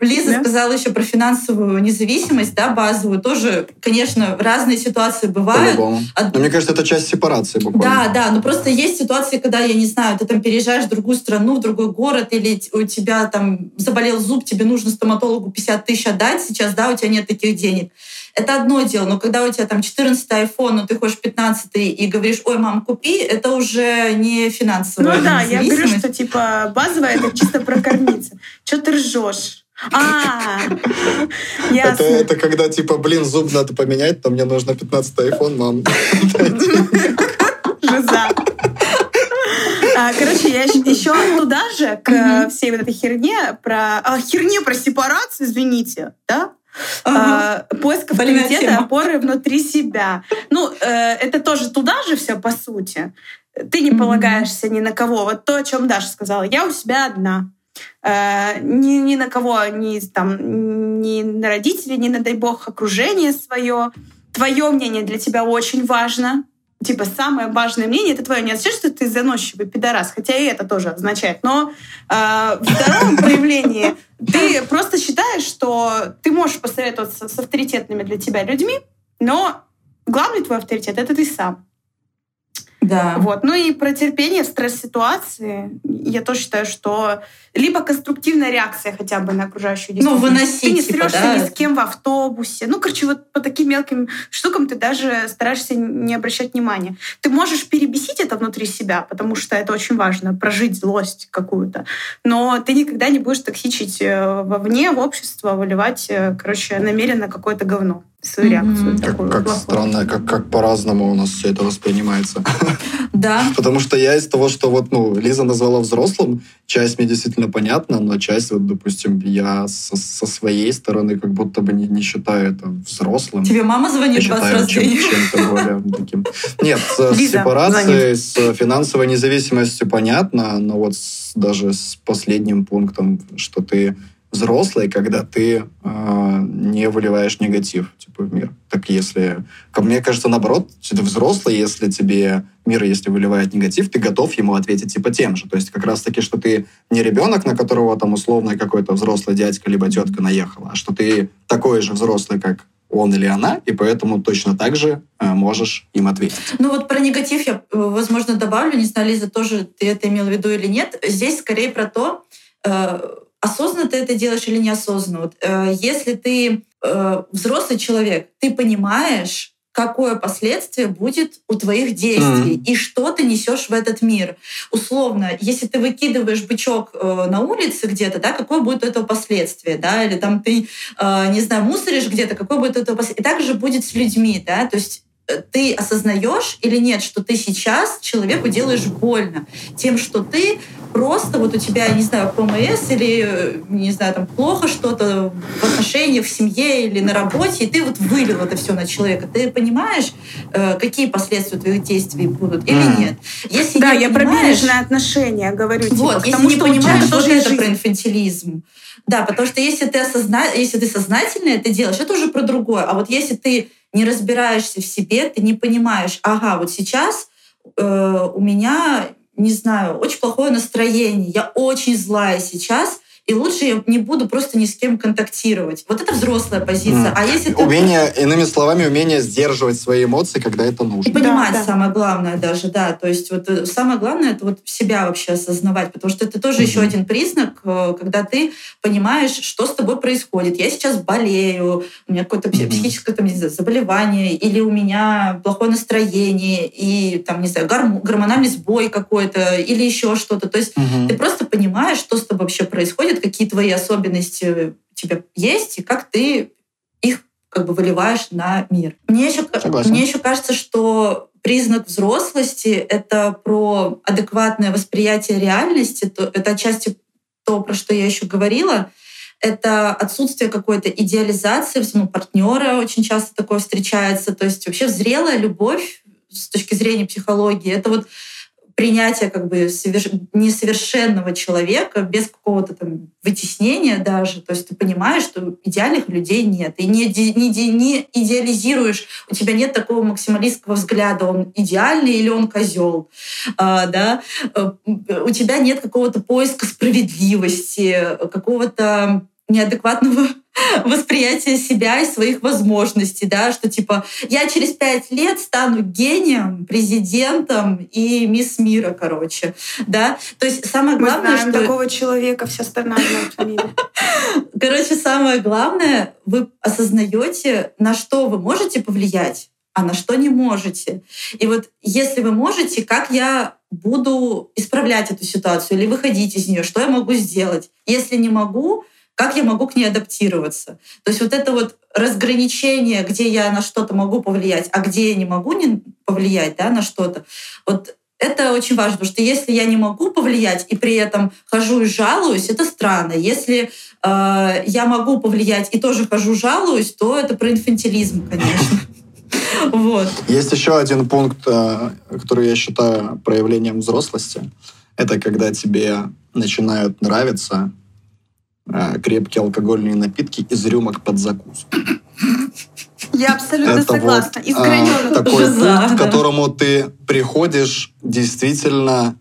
Лиза да? сказала еще про финансовую независимость, да, базовую. Тоже, конечно, разные ситуации бывают. От... Но мне кажется, это часть сепарации буквально. Да, да, но просто есть ситуации, когда, я не знаю, ты там переезжаешь в другую страну, в другой город, или у тебя там заболел зуб, тебе нужно стоматологу 50 тысяч отдать сейчас, да, у тебя нет таких денег. Это одно дело, но когда у тебя там 14 iPhone, но ты хочешь 15 и говоришь, ой, мам, купи, это уже не финансовая Ну да, я говорю, что типа базовая это чисто прокормиться. Что ты ржешь? А, ясно. Это, это когда типа, блин, зуб надо поменять, то мне нужно 15 iPhone, мам. Жиза. А, короче, я еще туда же, к всей вот этой херне про... А, херне про сепарацию, извините, да? Ага. А, поиск авторитета, опоры внутри себя. Ну, э, это тоже туда же все, по сути. Ты не полагаешься ни на кого. Вот то, о чем Даша сказала. Я у себя одна. Э, ни, ни на кого, ни, там, ни на родителей, ни на, дай бог, окружение свое. Твое мнение для тебя очень важно. Типа, самое важное мнение — это твое. Не означает, что ты заносчивый пидорас, хотя и это тоже означает. Но э, в втором проявлении ты просто считаешь, что ты можешь посоветоваться с авторитетными для тебя людьми, но главный твой авторитет — это ты сам. Да. Вот. Ну и про терпение в стресс-ситуации я тоже считаю, что либо конструктивная реакция хотя бы на окружающую ну, действительность. Ну, выносить, Ты не типа, стрешься да? ни с кем в автобусе. Ну, короче, вот по таким мелким штукам ты даже стараешься не обращать внимания. Ты можешь перебесить это внутри себя, потому что это очень важно, прожить злость какую-то. Но ты никогда не будешь токсичить э, вовне, в общество, выливать, э, короче, намеренно какое-то говно свою реакцию. Mm-hmm. Такую, как, как странно, как, как по-разному у нас все это воспринимается. Да. Потому что я из того, что вот, ну, Лиза назвала взрослым, часть мне действительно понятна, но часть, вот, допустим, я со, со своей стороны как будто бы не, не считаю это взрослым. Тебе мама звонит я 20 раз чем, чем-то более таким. Нет, с сепарацией, с финансовой независимостью понятно, но вот даже с последним пунктом, что ты взрослый, когда ты э, не выливаешь негатив типа, в мир. Так если... Мне кажется, наоборот, ты взрослый, если тебе мир, если выливает негатив, ты готов ему ответить типа тем же. То есть как раз-таки, что ты не ребенок, на которого там условно какой-то взрослый дядька либо тетка наехала, а что ты такой же взрослый, как он или она, и поэтому точно так же э, можешь им ответить. Ну вот про негатив я, возможно, добавлю. Не знаю, Лиза, тоже ты это имел в виду или нет. Здесь скорее про то, э, осознанно ты это делаешь или неосознанно. Вот, э, если ты э, взрослый человек, ты понимаешь, какое последствие будет у твоих действий mm-hmm. и что ты несешь в этот мир. Условно, если ты выкидываешь бычок э, на улице где-то, да, какое будет это последствие, да, или там ты, э, не знаю, мусоришь где-то, какое будет это последствие. И так же будет с людьми, да, то есть э, ты осознаешь или нет, что ты сейчас человеку делаешь больно тем, что ты просто вот у тебя, не знаю, ПМС или, не знаю, там плохо что-то в отношениях, в семье или на работе, и ты вот вылил это все на человека. Ты понимаешь, э, какие последствия твоих действий будут или mm. нет? Если да, я про бережное отношение говорю. Типа, вот, если не понимаешь, что это жизнь. про инфантилизм. Да, потому что если ты, осозна... если ты сознательно это делаешь, это уже про другое. А вот если ты не разбираешься в себе, ты не понимаешь, ага, вот сейчас э, у меня не знаю, очень плохое настроение, я очень злая сейчас, и лучше я не буду просто ни с кем контактировать. Вот это взрослая позиция. Mm. А если ты... Умение, иными словами, умение сдерживать свои эмоции, когда это нужно. И понимать да, да. самое главное даже, да. То есть вот э, самое главное это вот себя вообще осознавать, потому что это тоже mm-hmm. еще один признак, э, когда ты понимаешь, что с тобой происходит. Я сейчас болею, у меня какое-то mm-hmm. психическое там, не знаю, заболевание, или у меня плохое настроение, и там, не знаю, гормон, гормональный сбой какой-то, или еще что-то. То есть mm-hmm. ты просто понимаешь, что с тобой вообще происходит, какие твои особенности у тебя есть, и как ты их как бы выливаешь на мир. Мне еще, мне еще кажется, что признак взрослости — это про адекватное восприятие реальности, то, это отчасти то, про что я еще говорила, это отсутствие какой-то идеализации своего партнера очень часто такое встречается. То есть вообще зрелая любовь с точки зрения психологии — это вот принятия как бы соверш... несовершенного человека без какого-то там вытеснения даже. То есть ты понимаешь, что идеальных людей нет. И не, не, не идеализируешь, у тебя нет такого максималистского взгляда, он идеальный или он козел. А, да? Э, у тебя нет какого-то поиска справедливости, какого-то неадекватного восприятия себя и своих возможностей, да, что типа я через пять лет стану гением, президентом и мисс мира, короче, да. То есть самое главное, Мы знаем что... такого человека, вся страна знает. Короче, самое главное, вы осознаете, на что вы можете повлиять, а на что не можете. И вот если вы можете, как я буду исправлять эту ситуацию или выходить из нее, что я могу сделать? Если не могу, как я могу к ней адаптироваться. То есть вот это вот разграничение, где я на что-то могу повлиять, а где я не могу не повлиять да, на что-то, вот это очень важно, потому что если я не могу повлиять и при этом хожу и жалуюсь, это странно. Если э, я могу повлиять и тоже хожу жалуюсь, то это про инфантилизм, конечно. Вот. Есть еще один пункт, э, который я считаю проявлением взрослости. Это когда тебе начинают нравиться крепкие алкогольные напитки из рюмок под закуску. Я абсолютно это согласна. Вот, а, такой пункт, к которому ты приходишь действительно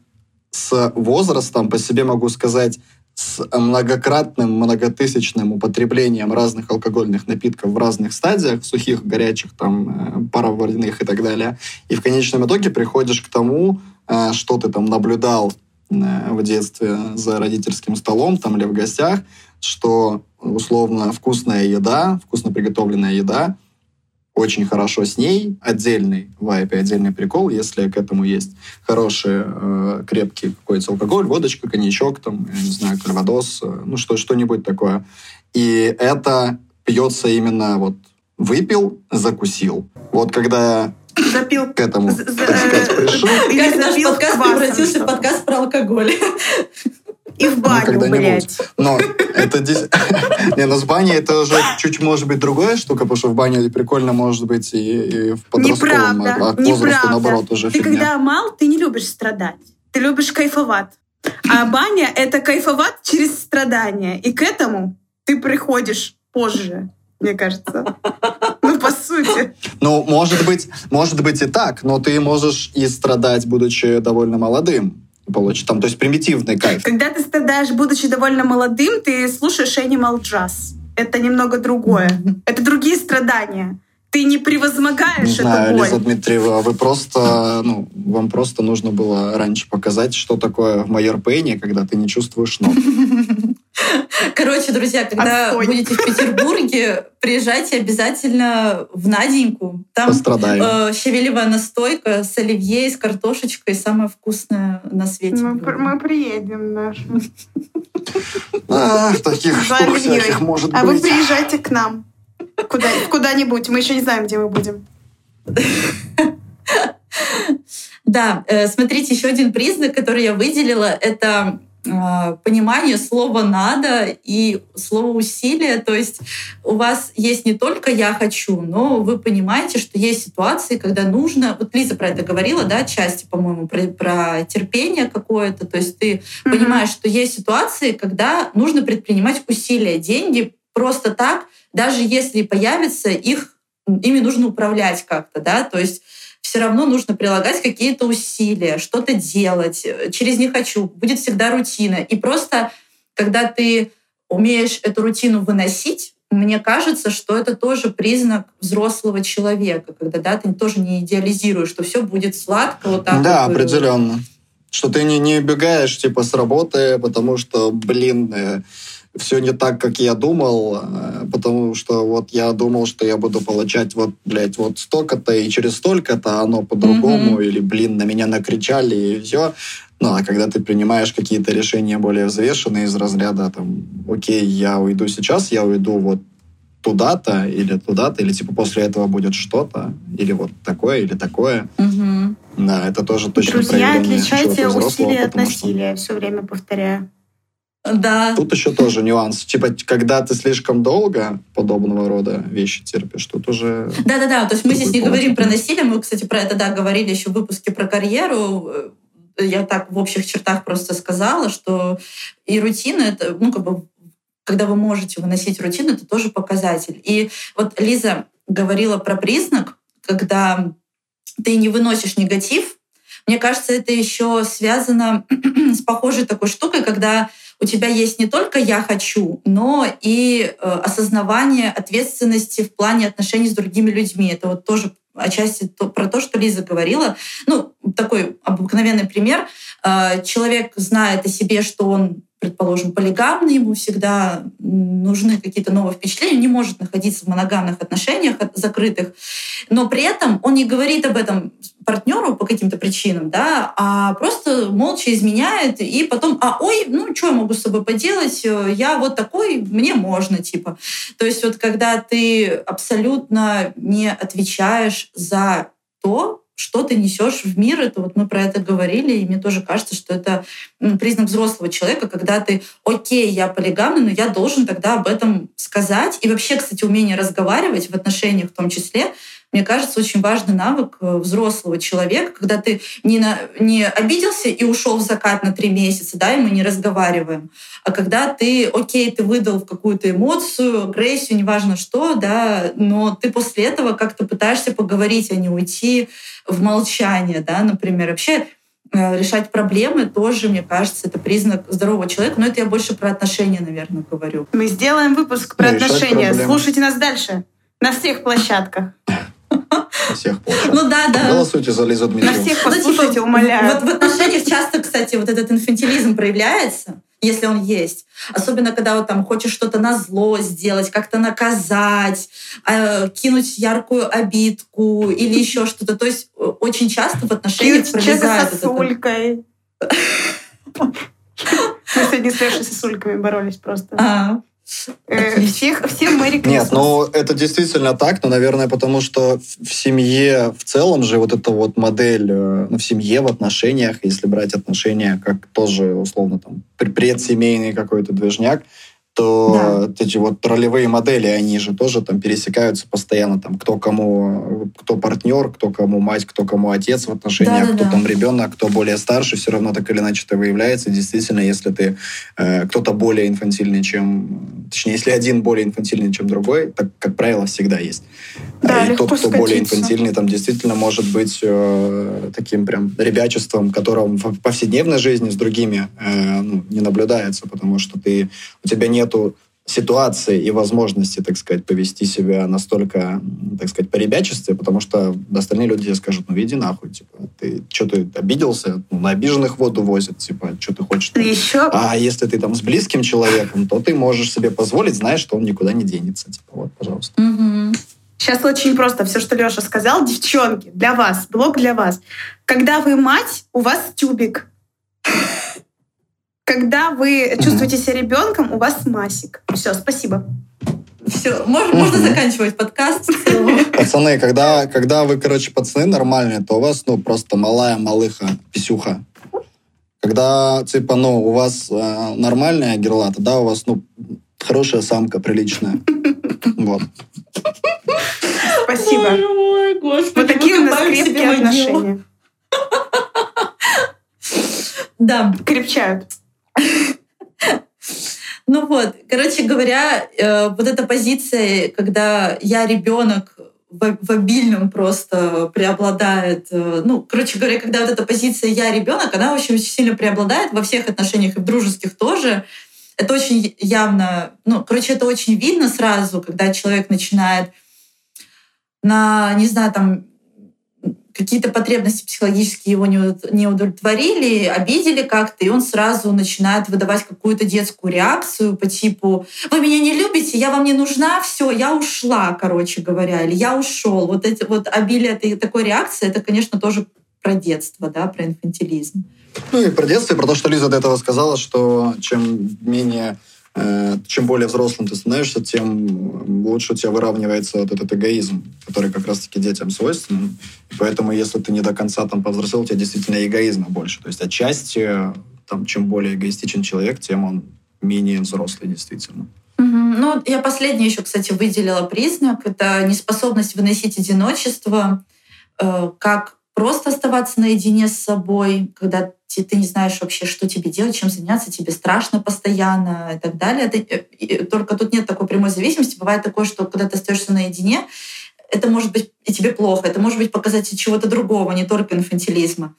с возрастом, по себе могу сказать, с многократным, многотысячным употреблением разных алкогольных напитков в разных стадиях, сухих, горячих, там, э, пароварных и так далее. И в конечном итоге приходишь к тому, э, что ты там наблюдал в детстве за родительским столом там или в гостях, что условно вкусная еда, вкусно приготовленная еда, очень хорошо с ней, отдельный вайп и отдельный прикол, если к этому есть хороший, э, крепкий какой-то алкоголь, водочка, коньячок, там, я не знаю, кальвадос, э, ну что, что-нибудь такое. И это пьется именно вот выпил, закусил. Вот когда запил к этому, так сказать, пришел. Как наш подкаст превратился в подкаст про алкоголь. И в баню, ну, блядь. Но это... Не, ну с баней это уже чуть, может быть, другая штука, потому что в бане прикольно может быть и, и в подростковом, неправда, а к возрасту, неправда. наоборот, уже Ты фигня. когда мал, ты не любишь страдать. Ты любишь кайфовать. А баня — это кайфовать через страдания. И к этому ты приходишь позже мне кажется. По сути. Ну, может быть, может быть и так, но ты можешь и страдать, будучи довольно молодым. Получить там, то есть примитивный кайф. Когда ты страдаешь, будучи довольно молодым, ты слушаешь Animal Jazz. Это немного другое. Это другие страдания ты не превозмогаешь не знаю, эту боль. Лиза Дмитриева, вы просто, ну, вам просто нужно было раньше показать, что такое в майор Пейне, когда ты не чувствуешь ног. Короче, друзья, когда Отстой. будете в Петербурге, приезжайте обязательно в Наденьку. Там э, щавелевая настойка с оливье, с картошечкой, самая вкусная на свете. Мы, мы приедем, Даша. А, таких штук всяких может быть. А вы приезжайте к нам. Куда, куда-нибудь. Мы еще не знаем, где мы будем. Да, э, смотрите, еще один признак, который я выделила, это понимание слова «надо» и слова «усилие». То есть у вас есть не только «я хочу», но вы понимаете, что есть ситуации, когда нужно... Вот Лиза про это говорила, да, части, по-моему, про, про терпение какое-то. То есть ты mm-hmm. понимаешь, что есть ситуации, когда нужно предпринимать усилия. Деньги просто так, даже если появятся, их, ими нужно управлять как-то, да, то есть все равно нужно прилагать какие-то усилия, что-то делать. Через «не хочу» будет всегда рутина. И просто, когда ты умеешь эту рутину выносить, мне кажется, что это тоже признак взрослого человека, когда да, ты тоже не идеализируешь, что все будет сладко вот так. Да, вот определенно. Что ты не, не убегаешь типа с работы, потому что, блин, э, все не так, как я думал, э, потому что вот я думал, что я буду получать вот, блядь, вот столько-то, и через столько-то оно по-другому, mm-hmm. или, блин, на меня накричали, и все. Ну, а когда ты принимаешь какие-то решения более взвешенные из разряда, там, окей, я уйду сейчас, я уйду вот туда-то или туда-то, или типа после этого будет что-то, или вот такое, или такое. Угу. Да, это тоже точно Друзья, отличайте усилия от насилия, что... все время повторяю. Да. Тут еще тоже нюанс. Типа, когда ты слишком долго подобного рода вещи терпишь, тут уже... Да-да-да, то есть мы здесь не говорим про насилие, мы, кстати, про это, да, говорили еще в выпуске про карьеру. я так в общих чертах просто сказала, что и рутина это, ну, как бы, когда вы можете выносить рутину, это тоже показатель. И вот Лиза говорила про признак, когда ты не выносишь негатив. Мне кажется, это еще связано с похожей такой штукой, когда у тебя есть не только «я хочу», но и э, осознавание ответственности в плане отношений с другими людьми. Это вот тоже отчасти то, про то, что Лиза говорила. Ну, такой обыкновенный пример. Э, человек знает о себе, что он предположим, полигамный, ему всегда нужны какие-то новые впечатления, не может находиться в моногамных отношениях закрытых, но при этом он не говорит об этом партнеру по каким-то причинам, да, а просто молча изменяет, и потом, а ой, ну что я могу с собой поделать, я вот такой, мне можно, типа. То есть вот когда ты абсолютно не отвечаешь за то, что ты несешь в мир. Это вот мы про это говорили, и мне тоже кажется, что это признак взрослого человека, когда ты, окей, я полигамный, но я должен тогда об этом сказать. И вообще, кстати, умение разговаривать в отношениях в том числе, мне кажется, очень важный навык э, взрослого человека, когда ты не, на, не обиделся и ушел в закат на три месяца, да, и мы не разговариваем, а когда ты, окей, ты выдал какую-то эмоцию, агрессию, неважно что, да, но ты после этого как-то пытаешься поговорить, а не уйти в молчание, да, например. Вообще э, решать проблемы тоже, мне кажется, это признак здорового человека. Но это я больше про отношения, наверное, говорю. Мы сделаем выпуск про да, отношения. Слушайте нас дальше на всех площадках. На всех площадках. Ну да, да. Голосуйте за Лизу Дмитриеву. На всех послушайте, ну, типа, умоляю. Вот в отношениях часто, кстати, вот этот инфантилизм проявляется, если он есть. Особенно, когда вот там хочешь что-то на зло сделать, как-то наказать, э, кинуть яркую обидку или еще что-то. То есть э, очень часто в отношениях пролезает сосулькой. Мы сегодня с Лешей сосульками боролись просто. Э, всех, всем Мэри Нет, ну это действительно так, но, наверное, потому что в семье в целом же вот эта вот модель, э, ну, в семье, в отношениях, если брать отношения как тоже, условно, там, предсемейный какой-то движняк, то да. эти вот ролевые модели, они же тоже там пересекаются постоянно, там, кто кому, кто партнер, кто кому мать, кто кому отец в отношениях, да, да, кто да. там ребенок, кто более старший, все равно так или иначе это выявляется. Действительно, если ты э, кто-то более инфантильный, чем, точнее, если один более инфантильный, чем другой, так, как правило, всегда есть. Да, и тот, кто скатиться. более инфантильный, там действительно может быть э, таким прям ребячеством, которым в повседневной жизни с другими э, ну, не наблюдается, потому что ты, у тебя нет нету ситуации и возможности, так сказать, повести себя настолько, так сказать, по-ребячестве, потому что остальные люди скажут, ну, иди нахуй, типа, ты что ты обиделся, ну, на обиженных воду возят, типа, что ты хочешь? Ты еще? А если ты там с близким человеком, то ты можешь себе позволить, знаешь, что он никуда не денется, типа, вот, пожалуйста. Угу. Сейчас очень просто. Все, что Леша сказал, девчонки, для вас, блог для вас. Когда вы мать, у вас тюбик. Когда вы чувствуете себя ребенком, у вас масик. Все, спасибо. Все, можно, можно заканчивать подкаст. Пацаны, когда, когда вы, короче, пацаны нормальные, то у вас, ну, просто малая малыха, писюха. Когда, типа, ну, у вас э, нормальная герла, тогда у вас, ну, хорошая самка, приличная. Вот. Спасибо. Ой, ой, господи, вот такие у нас крепкие отношения. Да. Крепчают. Ну вот, короче говоря, э, вот эта позиция, когда я ребенок в, обильном просто преобладает. Э, ну, короче говоря, когда вот эта позиция «я ребенок», она очень сильно преобладает во всех отношениях, и в дружеских тоже. Это очень явно, ну, короче, это очень видно сразу, когда человек начинает на, не знаю, там, какие-то потребности психологические его не удовлетворили, обидели как-то, и он сразу начинает выдавать какую-то детскую реакцию по типу «Вы меня не любите, я вам не нужна, все, я ушла», короче говоря, или «Я ушел». Вот, эти, вот обилие этой, такой реакции, это, конечно, тоже про детство, да, про инфантилизм. Ну и про детство, и про то, что Лиза до этого сказала, что чем менее чем более взрослым ты становишься, тем лучше у тебя выравнивается вот этот эгоизм, который как раз-таки детям свойственен. И поэтому, если ты не до конца там повзрослел, у тебя действительно эгоизма больше. То есть отчасти, там, чем более эгоистичен человек, тем он менее взрослый действительно. Ну, я последний еще, кстати, выделила признак. Это неспособность выносить одиночество э, как просто оставаться наедине с собой, когда ты, ты не знаешь вообще, что тебе делать, чем заняться, тебе страшно постоянно и так далее. Это, только тут нет такой прямой зависимости. Бывает такое, что когда ты остаешься наедине, это может быть и тебе плохо, это может быть показатель чего-то другого, не только инфантилизма.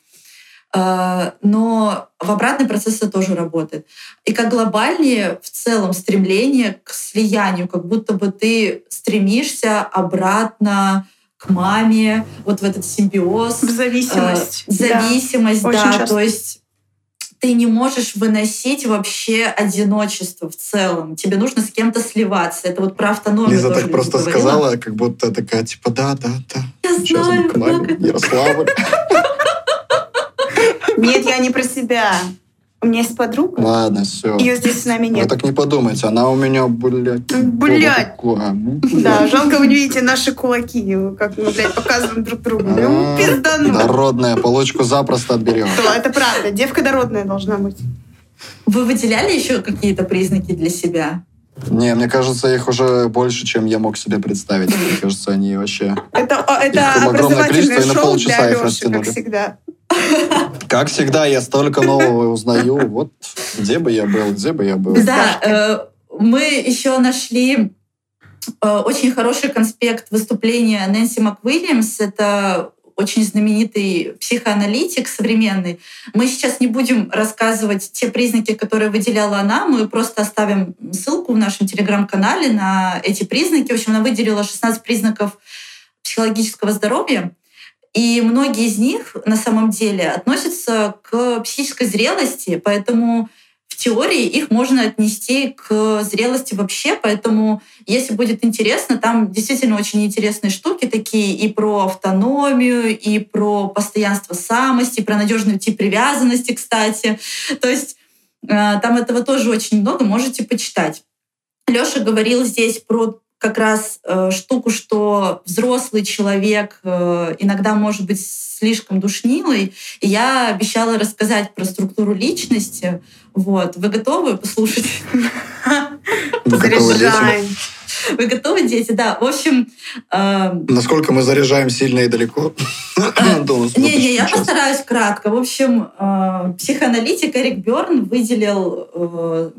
А, но в обратный процесс это тоже работает. И как глобальнее в целом стремление к слиянию, как будто бы ты стремишься обратно к маме, вот в этот симбиоз. В зависимость. Э, зависимость, да. да то есть ты не можешь выносить вообще одиночество в целом. Тебе нужно с кем-то сливаться. Это вот про автономию. Лиза так просто говорила. сказала, как будто такая, типа, да, да, да. Я Сейчас знаю, к маме, Ярославль. Нет, я не про себя. У меня есть подруга. Ладно, все. Ее здесь с нами нет. Вы так не подумайте, она у меня, блядь. Блядь. Да, жалко вы не видите наши кулаки, как мы, блядь, показываем друг другу. Ну, пиздану. Дородная, полочку запросто отберем. Это правда, девка дородная должна быть. Вы выделяли еще какие-то признаки для себя? Не, мне кажется, их уже больше, чем я мог себе представить. Мне кажется, они вообще... Это, это образовательное шоу для Леши, как всегда. Как всегда, я столько нового узнаю. Вот где бы я был, где бы я был. Да, э, мы еще нашли э, очень хороший конспект выступления Нэнси МакВильямс. Это очень знаменитый психоаналитик современный. Мы сейчас не будем рассказывать те признаки, которые выделяла она, мы просто оставим ссылку в нашем телеграм-канале на эти признаки. В общем, она выделила 16 признаков психологического здоровья. И многие из них на самом деле относятся к психической зрелости, поэтому в теории их можно отнести к зрелости вообще, поэтому если будет интересно, там действительно очень интересные штуки такие и про автономию, и про постоянство самости, про надежный тип привязанности, кстати. То есть э, там этого тоже очень много, можете почитать. Лёша говорил здесь про как раз э, штуку, что взрослый человек э, иногда может быть слишком душнилый. И я обещала рассказать про структуру личности. Вот. Вы готовы послушать? Заряжаем. Вы готовы, дети? Да. В общем... Э, Насколько мы заряжаем сильно и далеко? Не-не, я постараюсь кратко. В общем, э, психоаналитик Эрик Берн выделил э,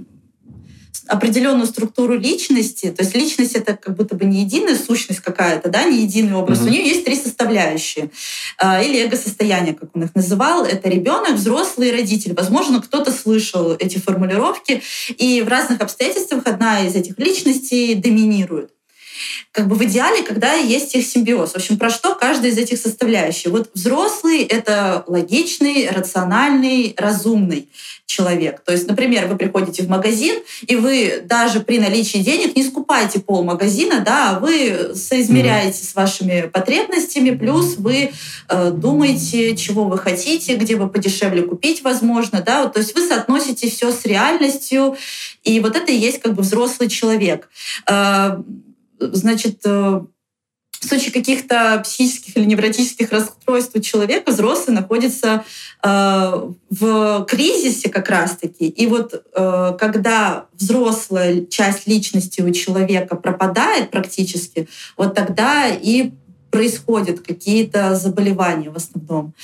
определенную структуру личности, то есть личность это как будто бы не единая сущность какая-то, да, не единый образ. Mm-hmm. У нее есть три составляющие. А, или эго-состояние, как он их называл. Это ребенок, взрослый и родитель. Возможно, кто-то слышал эти формулировки. И в разных обстоятельствах одна из этих личностей доминирует как бы в идеале, когда есть их симбиоз. В общем, про что каждая из этих составляющих. Вот взрослый — это логичный, рациональный, разумный человек. То есть, например, вы приходите в магазин, и вы даже при наличии денег не скупаете пол магазина, да, а вы соизмеряете с вашими потребностями, плюс вы э, думаете, чего вы хотите, где бы подешевле купить, возможно, да, то есть вы соотносите все с реальностью, и вот это и есть как бы взрослый человек. Э, значит, э, в случае каких-то психических или невротических расстройств у человека взрослый находится э, в кризисе как раз-таки. И вот э, когда взрослая часть личности у человека пропадает практически, вот тогда и происходят какие-то заболевания в основном.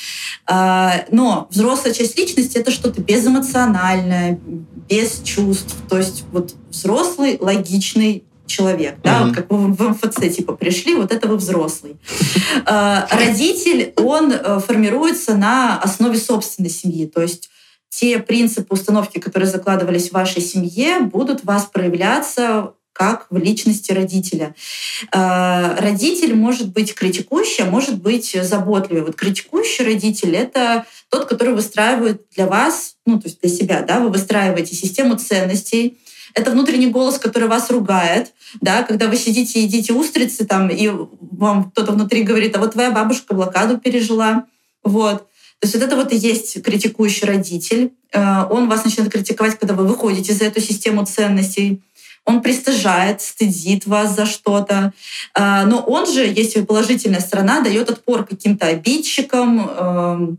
Но взрослая часть личности — это что-то безэмоциональное, без чувств. То есть вот взрослый, логичный человек, да, mm-hmm. вот как вы в МФЦ типа пришли, вот это вы взрослый. А, родитель, он э, формируется на основе собственной семьи, то есть те принципы установки, которые закладывались в вашей семье, будут у вас проявляться как в личности родителя. А, родитель может быть критикующий, а может быть заботливый. Вот критикующий родитель — это тот, который выстраивает для вас, ну, то есть для себя, да, вы выстраиваете систему ценностей, это внутренний голос, который вас ругает, да, когда вы сидите едите устрицы, там, и вам кто-то внутри говорит, а вот твоя бабушка блокаду пережила, вот. То есть вот это вот и есть критикующий родитель. Э, он вас начинает критиковать, когда вы выходите за эту систему ценностей. Он пристыжает, стыдит вас за что-то. Э, но он же, если положительная сторона, дает отпор каким-то обидчикам, эм,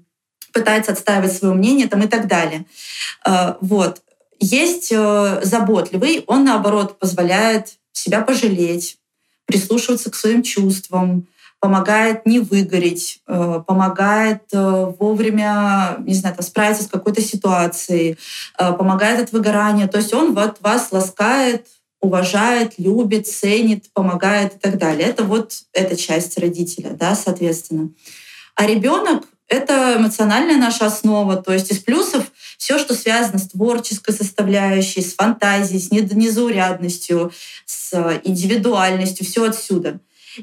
пытается отстаивать свое мнение там, и так далее. Э, вот. Есть э, заботливый, он наоборот позволяет себя пожалеть, прислушиваться к своим чувствам, помогает не выгореть, э, помогает э, вовремя, не знаю, там, справиться с какой-то ситуацией, помогает от выгорания. То есть он вот вас ласкает, уважает, любит, ценит, помогает и так далее. Это вот эта часть родителя, да, соответственно. А ребенок — это эмоциональная наша основа. То есть из плюсов все, что связано с творческой составляющей, с фантазией, с незаурядностью, с индивидуальностью, все отсюда.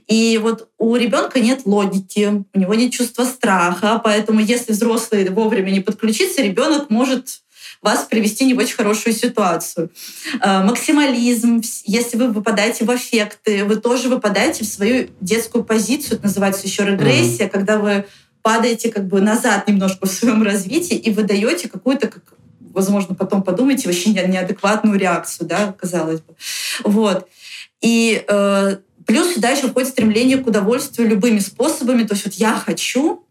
И вот у ребенка нет логики, у него нет чувства страха, поэтому если взрослый вовремя не подключится, ребенок может вас привести не в очень хорошую ситуацию. А, максимализм, если вы выпадаете в аффекты, вы тоже выпадаете в свою детскую позицию, это называется еще регрессия, mm-hmm. когда вы падаете как бы назад немножко в своем развитии и выдаете какую-то, как, возможно, потом подумайте, вообще неадекватную реакцию, да, казалось бы. Вот. И э, Плюс сюда еще входит стремление к удовольствию любыми способами. То есть вот я хочу,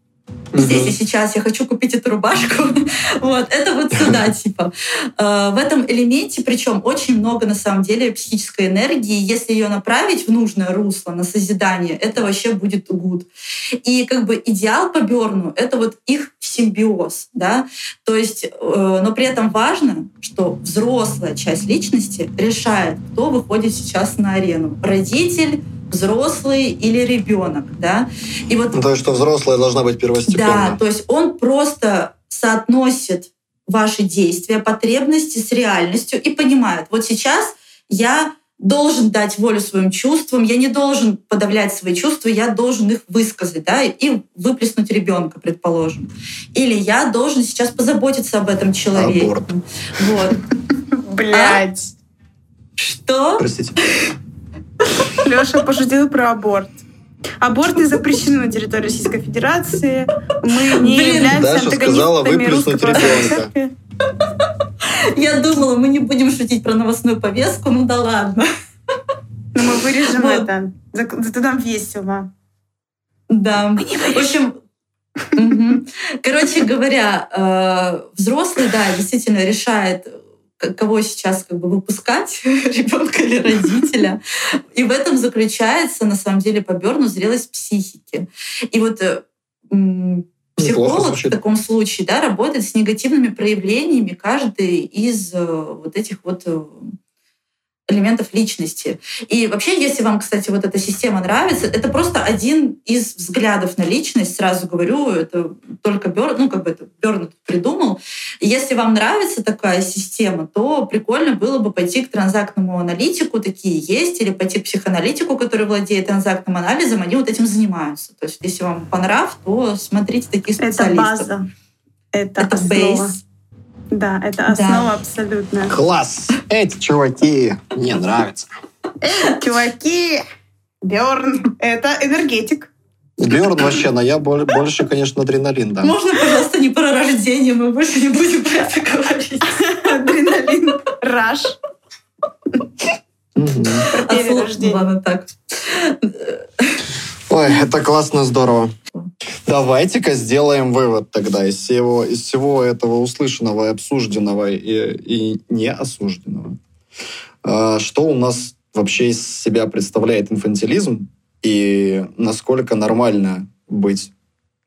здесь и сейчас я хочу купить эту рубашку. вот, это вот сюда, типа. Э, в этом элементе, причем очень много на самом деле психической энергии. Если ее направить в нужное русло, на созидание, это вообще будет гуд. И как бы идеал по Берну — это вот их симбиоз, да. То есть, э, но при этом важно, что взрослая часть личности решает, кто выходит сейчас на арену. Родитель, взрослый или ребенок, да. И вот, ну, то есть, что взрослая должна быть первостепенной. Да, то есть он просто соотносит ваши действия, потребности с реальностью и понимает, вот сейчас я должен дать волю своим чувствам, я не должен подавлять свои чувства, я должен их высказать, да, и выплеснуть ребенка, предположим. Или я должен сейчас позаботиться об этом человеке. Аборт. Вот. Блять. А? Что? Простите. Леша пошутил про аборт. Аборты запрещены на территории Российской Федерации. Мы не Блин, являемся Даша антагонистами русской православной Я думала, мы не будем шутить про новостную повестку, ну да ладно. Но мы вырежем вот. это. Зато нам весело. Да. Мы не В общем, Короче говоря, э, взрослый, да, действительно решает, кого сейчас как бы выпускать, ребенка или родителя. И в этом заключается, на самом деле, по Берну зрелость психики. И вот э, психолог в таком случае да, работает с негативными проявлениями каждой из э, вот этих вот э, элементов личности. И вообще, если вам, кстати, вот эта система нравится, это просто один из взглядов на личность, сразу говорю, это только Бёрн, ну, как бы это Бёрн придумал. И если вам нравится такая система, то прикольно было бы пойти к транзактному аналитику, такие есть, или пойти к психоаналитику, который владеет транзактным анализом, они вот этим занимаются. То есть, если вам понрав, то смотрите такие специалисты. Это база. Это, это бейс. Да, это основа да. абсолютно. Класс! Эти чуваки мне нравятся. Эти чуваки! Бёрн — это энергетик. Бьорн вообще, но я больше, конечно, адреналин, да. Можно, пожалуйста, не про рождение, мы больше не будем про это говорить. Адреналин. Раш. Угу. Ладно, так. Ой, это классно, здорово. Давайте-ка сделаем вывод тогда из всего, из всего этого услышанного обсужденного и, и неосужденного. А, что у нас вообще из себя представляет инфантилизм и насколько нормально быть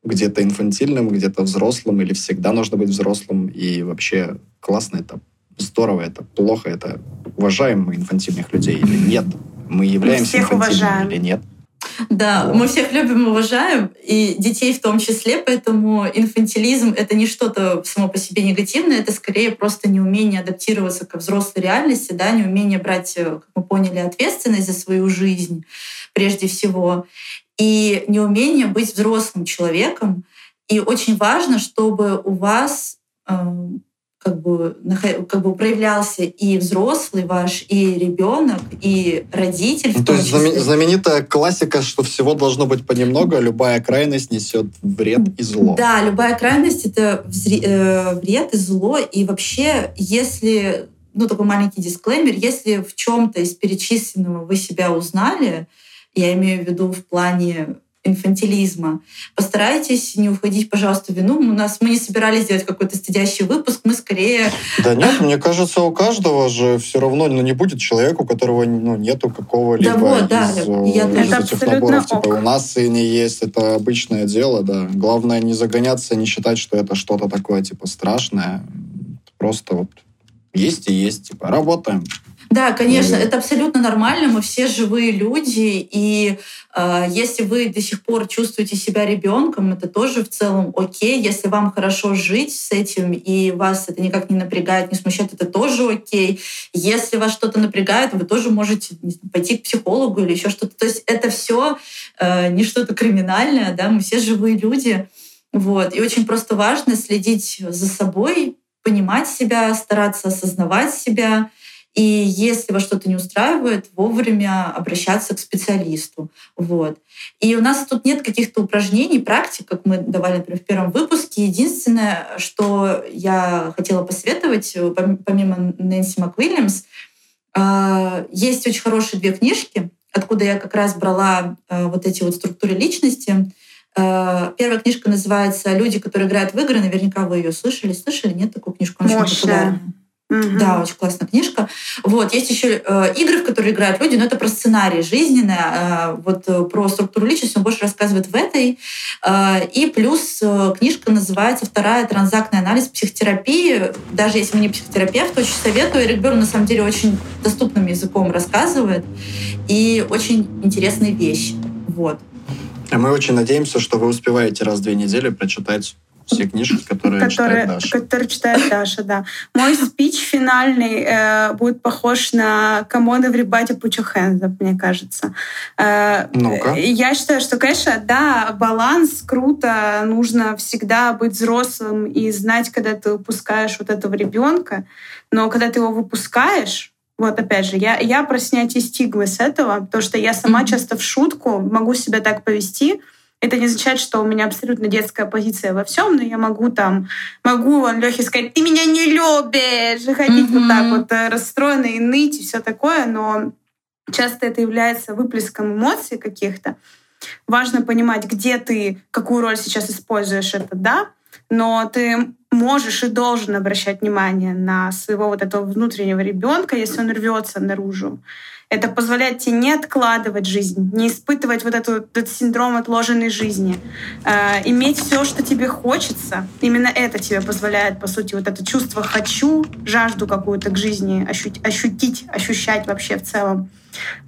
где-то инфантильным, где-то взрослым, или всегда нужно быть взрослым, и вообще классно это, здорово это, плохо это, уважаем мы инфантильных людей или нет, мы являемся мы инфантильными уважаем. или нет. Да, мы всех любим и уважаем, и детей в том числе, поэтому инфантилизм — это не что-то само по себе негативное, это скорее просто неумение адаптироваться к взрослой реальности, да, неумение брать, э, как мы поняли, ответственность за свою жизнь прежде всего, и неумение быть взрослым человеком. И очень важно, чтобы у вас эм, как бы, как бы проявлялся и взрослый ваш, и ребенок, и родитель. Ну, то есть числе. знаменитая классика, что всего должно быть понемногу, а любая крайность несет вред и зло. Да, любая крайность это э, вред и зло. И вообще, если, ну такой маленький дисклеймер, если в чем-то из перечисленного вы себя узнали, я имею в виду в плане инфантилизма. Постарайтесь не уходить, пожалуйста, в вину. У нас мы не собирались сделать какой-то стыдящий выпуск, мы скорее... Да нет, мне кажется, у каждого же все равно ну, не будет человека, у которого ну, нету какого-либо да, вот, да, из, я из этих наборов. Ок. Типа у нас и не есть, это обычное дело, да. Главное не загоняться, не считать, что это что-то такое типа страшное. Просто вот есть и есть, типа работаем. Да, конечно, mm это абсолютно нормально. Мы все живые люди, и э, если вы до сих пор чувствуете себя ребенком, это тоже в целом окей. Если вам хорошо жить с этим и вас это никак не напрягает, не смущает, это тоже окей. Если вас что-то напрягает, вы тоже можете знаю, пойти к психологу или еще что-то. То есть это все э, не что-то криминальное, да. Мы все живые люди, вот. И очень просто важно следить за собой, понимать себя, стараться осознавать себя и если вас что-то не устраивает, вовремя обращаться к специалисту. Вот. И у нас тут нет каких-то упражнений, практик, как мы давали, например, в первом выпуске. Единственное, что я хотела посоветовать, помимо Нэнси МакВильямс, а, есть очень хорошие две книжки, откуда я как раз брала а, вот эти вот структуры личности. Первая книжка называется «Люди, которые играют в игры». Наверняка вы ее слышали. Слышали? Нет такую книжку? Она популярная. Угу. Да, очень классная книжка. Вот есть еще э, игры, в которые играют люди, но это про сценарий жизненный. Э, вот э, про структуру личности он больше рассказывает в этой. Э, и плюс э, книжка называется «Вторая транзактный анализ психотерапии». Даже если вы не психотерапевт, очень советую. Эрик Берн на самом деле очень доступным языком рассказывает и очень интересные вещи. Вот. А мы очень надеемся, что вы успеваете раз в две недели прочитать все книжки, которые, которые читает Даша. Которые читает Даша, да. Мой спич финальный э, будет похож на «Come on, everybody, put your hands up», мне кажется. Э, Ну-ка. Я считаю, что, конечно, да, баланс, круто, нужно всегда быть взрослым и знать, когда ты выпускаешь вот этого ребенка, но когда ты его выпускаешь, вот опять же, я, я про снятие стигмы с этого, потому что я сама mm-hmm. часто в шутку могу себя так повести, это не означает, что у меня абсолютно детская позиция во всем, но я могу там, могу Лехе сказать, ты меня не любишь, и ходить mm-hmm. вот так вот э, расстроенной и ныть и все такое, но часто это является выплеском эмоций каких-то. Важно понимать, где ты, какую роль сейчас используешь это, да, но ты можешь и должен обращать внимание на своего вот этого внутреннего ребенка, если он рвется наружу. Это позволяет тебе не откладывать жизнь, не испытывать вот эту, этот синдром отложенной жизни, э, иметь все, что тебе хочется. Именно это тебе позволяет, по сути, вот это чувство «хочу», жажду какую-то к жизни ощутить, ощутить, ощущать вообще в целом.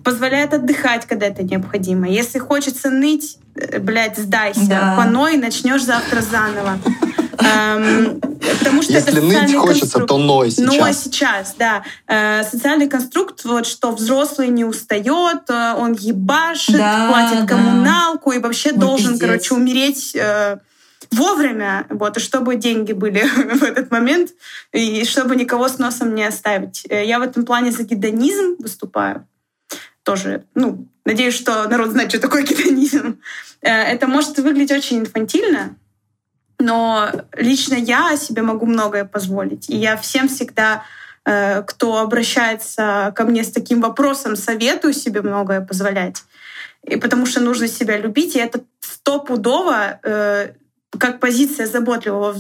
Позволяет отдыхать, когда это необходимо. Если хочется ныть, э, блядь, сдайся. Да. Поной, начнешь завтра заново. Эм, потому что Если это ныть хочется, то ной сейчас. Ной сейчас, да. Э, социальный конструкт, вот что взрослый не устает, э, он ебашит, да, платит да. коммуналку и вообще Ой, должен, пиздец. короче, умереть э, вовремя, вот, и чтобы деньги были в этот момент, и чтобы никого с носом не оставить. Я в этом плане за гедонизм выступаю. Тоже, ну, надеюсь, что народ знает, что такое гедонизм. Это может выглядеть очень инфантильно, но лично я себе могу многое позволить. И я всем всегда, э, кто обращается ко мне с таким вопросом, советую себе многое позволять. И потому что нужно себя любить, и это стопудово э, как позиция заботливого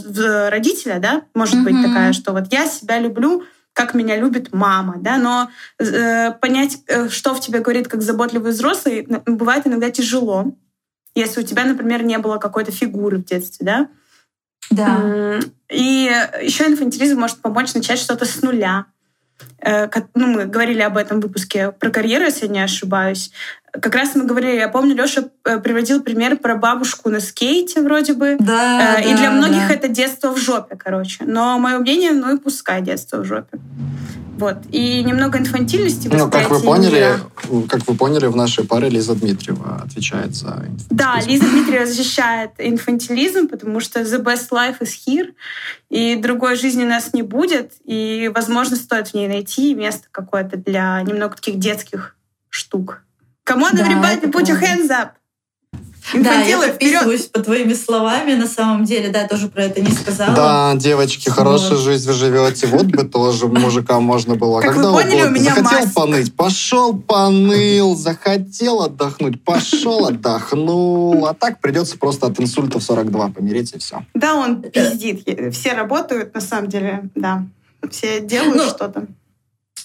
родителя, да, может mm-hmm. быть такая, что вот я себя люблю, как меня любит мама, да, но э, понять, э, что в тебе говорит как заботливый взрослый, бывает иногда тяжело, если у тебя, например, не было какой-то фигуры в детстве, да, да. И еще инфантилизм может помочь начать что-то с нуля. Э, ну, мы говорили об этом в выпуске про карьеру, если я не ошибаюсь. Как раз мы говорили, я помню, Леша э, приводил пример про бабушку на скейте вроде бы. Да, и да, для многих да. это детство в жопе, короче. Но мое мнение, ну и пускай детство в жопе. Вот. И немного инфантильности Ну, как вы поняли, мира. как вы поняли, в нашей паре Лиза Дмитриева отвечает за инфантилизм. Да, Лиза Дмитриева защищает инфантилизм, потому что the best life is here, и другой жизни у нас не будет, и, возможно, стоит в ней найти место какое-то для немного таких детских штук. Come on, everybody, put your hands up! Да, я подписываюсь по твоими словами, на самом деле, да, тоже про это не сказала. Да, девочки, хорошую жизнь вы живете, вот бы тоже мужикам можно было. Как Когда вы поняли, угодно. у меня Захотел мазь. поныть, пошел поныл, захотел отдохнуть, пошел отдохнул. А так придется просто от инсульта в 42 помереть и все. Да, он пиздит. Все работают, на самом деле, да. Все делают ну, что-то.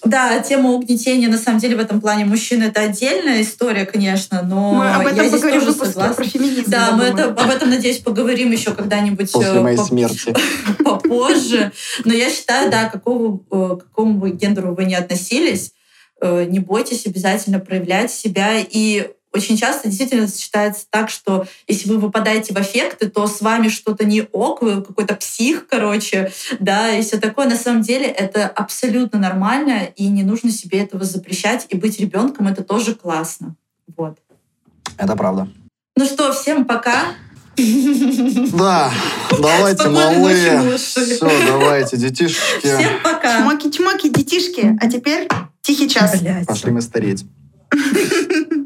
Да, тема угнетения, на самом деле, в этом плане мужчин это отдельная история, конечно, но мы об этом я здесь тоже согласна. про феминизм. Да, мы это, об этом, надеюсь, поговорим еще когда-нибудь После э, моей смерти. попозже. Но я считаю, да, какого, э, к какому бы гендеру вы ни относились, э, не бойтесь обязательно проявлять себя и очень часто действительно считается так, что если вы выпадаете в эффекты, то с вами что-то не ок, вы какой-то псих, короче, да, и все такое. На самом деле это абсолютно нормально, и не нужно себе этого запрещать, и быть ребенком это тоже классно. Вот. Это правда. Ну что, всем пока. Да, давайте, малые. Все, давайте, детишки. Всем пока. Чмоки-чмоки, детишки. А теперь тихий час. Пошли мы стареть.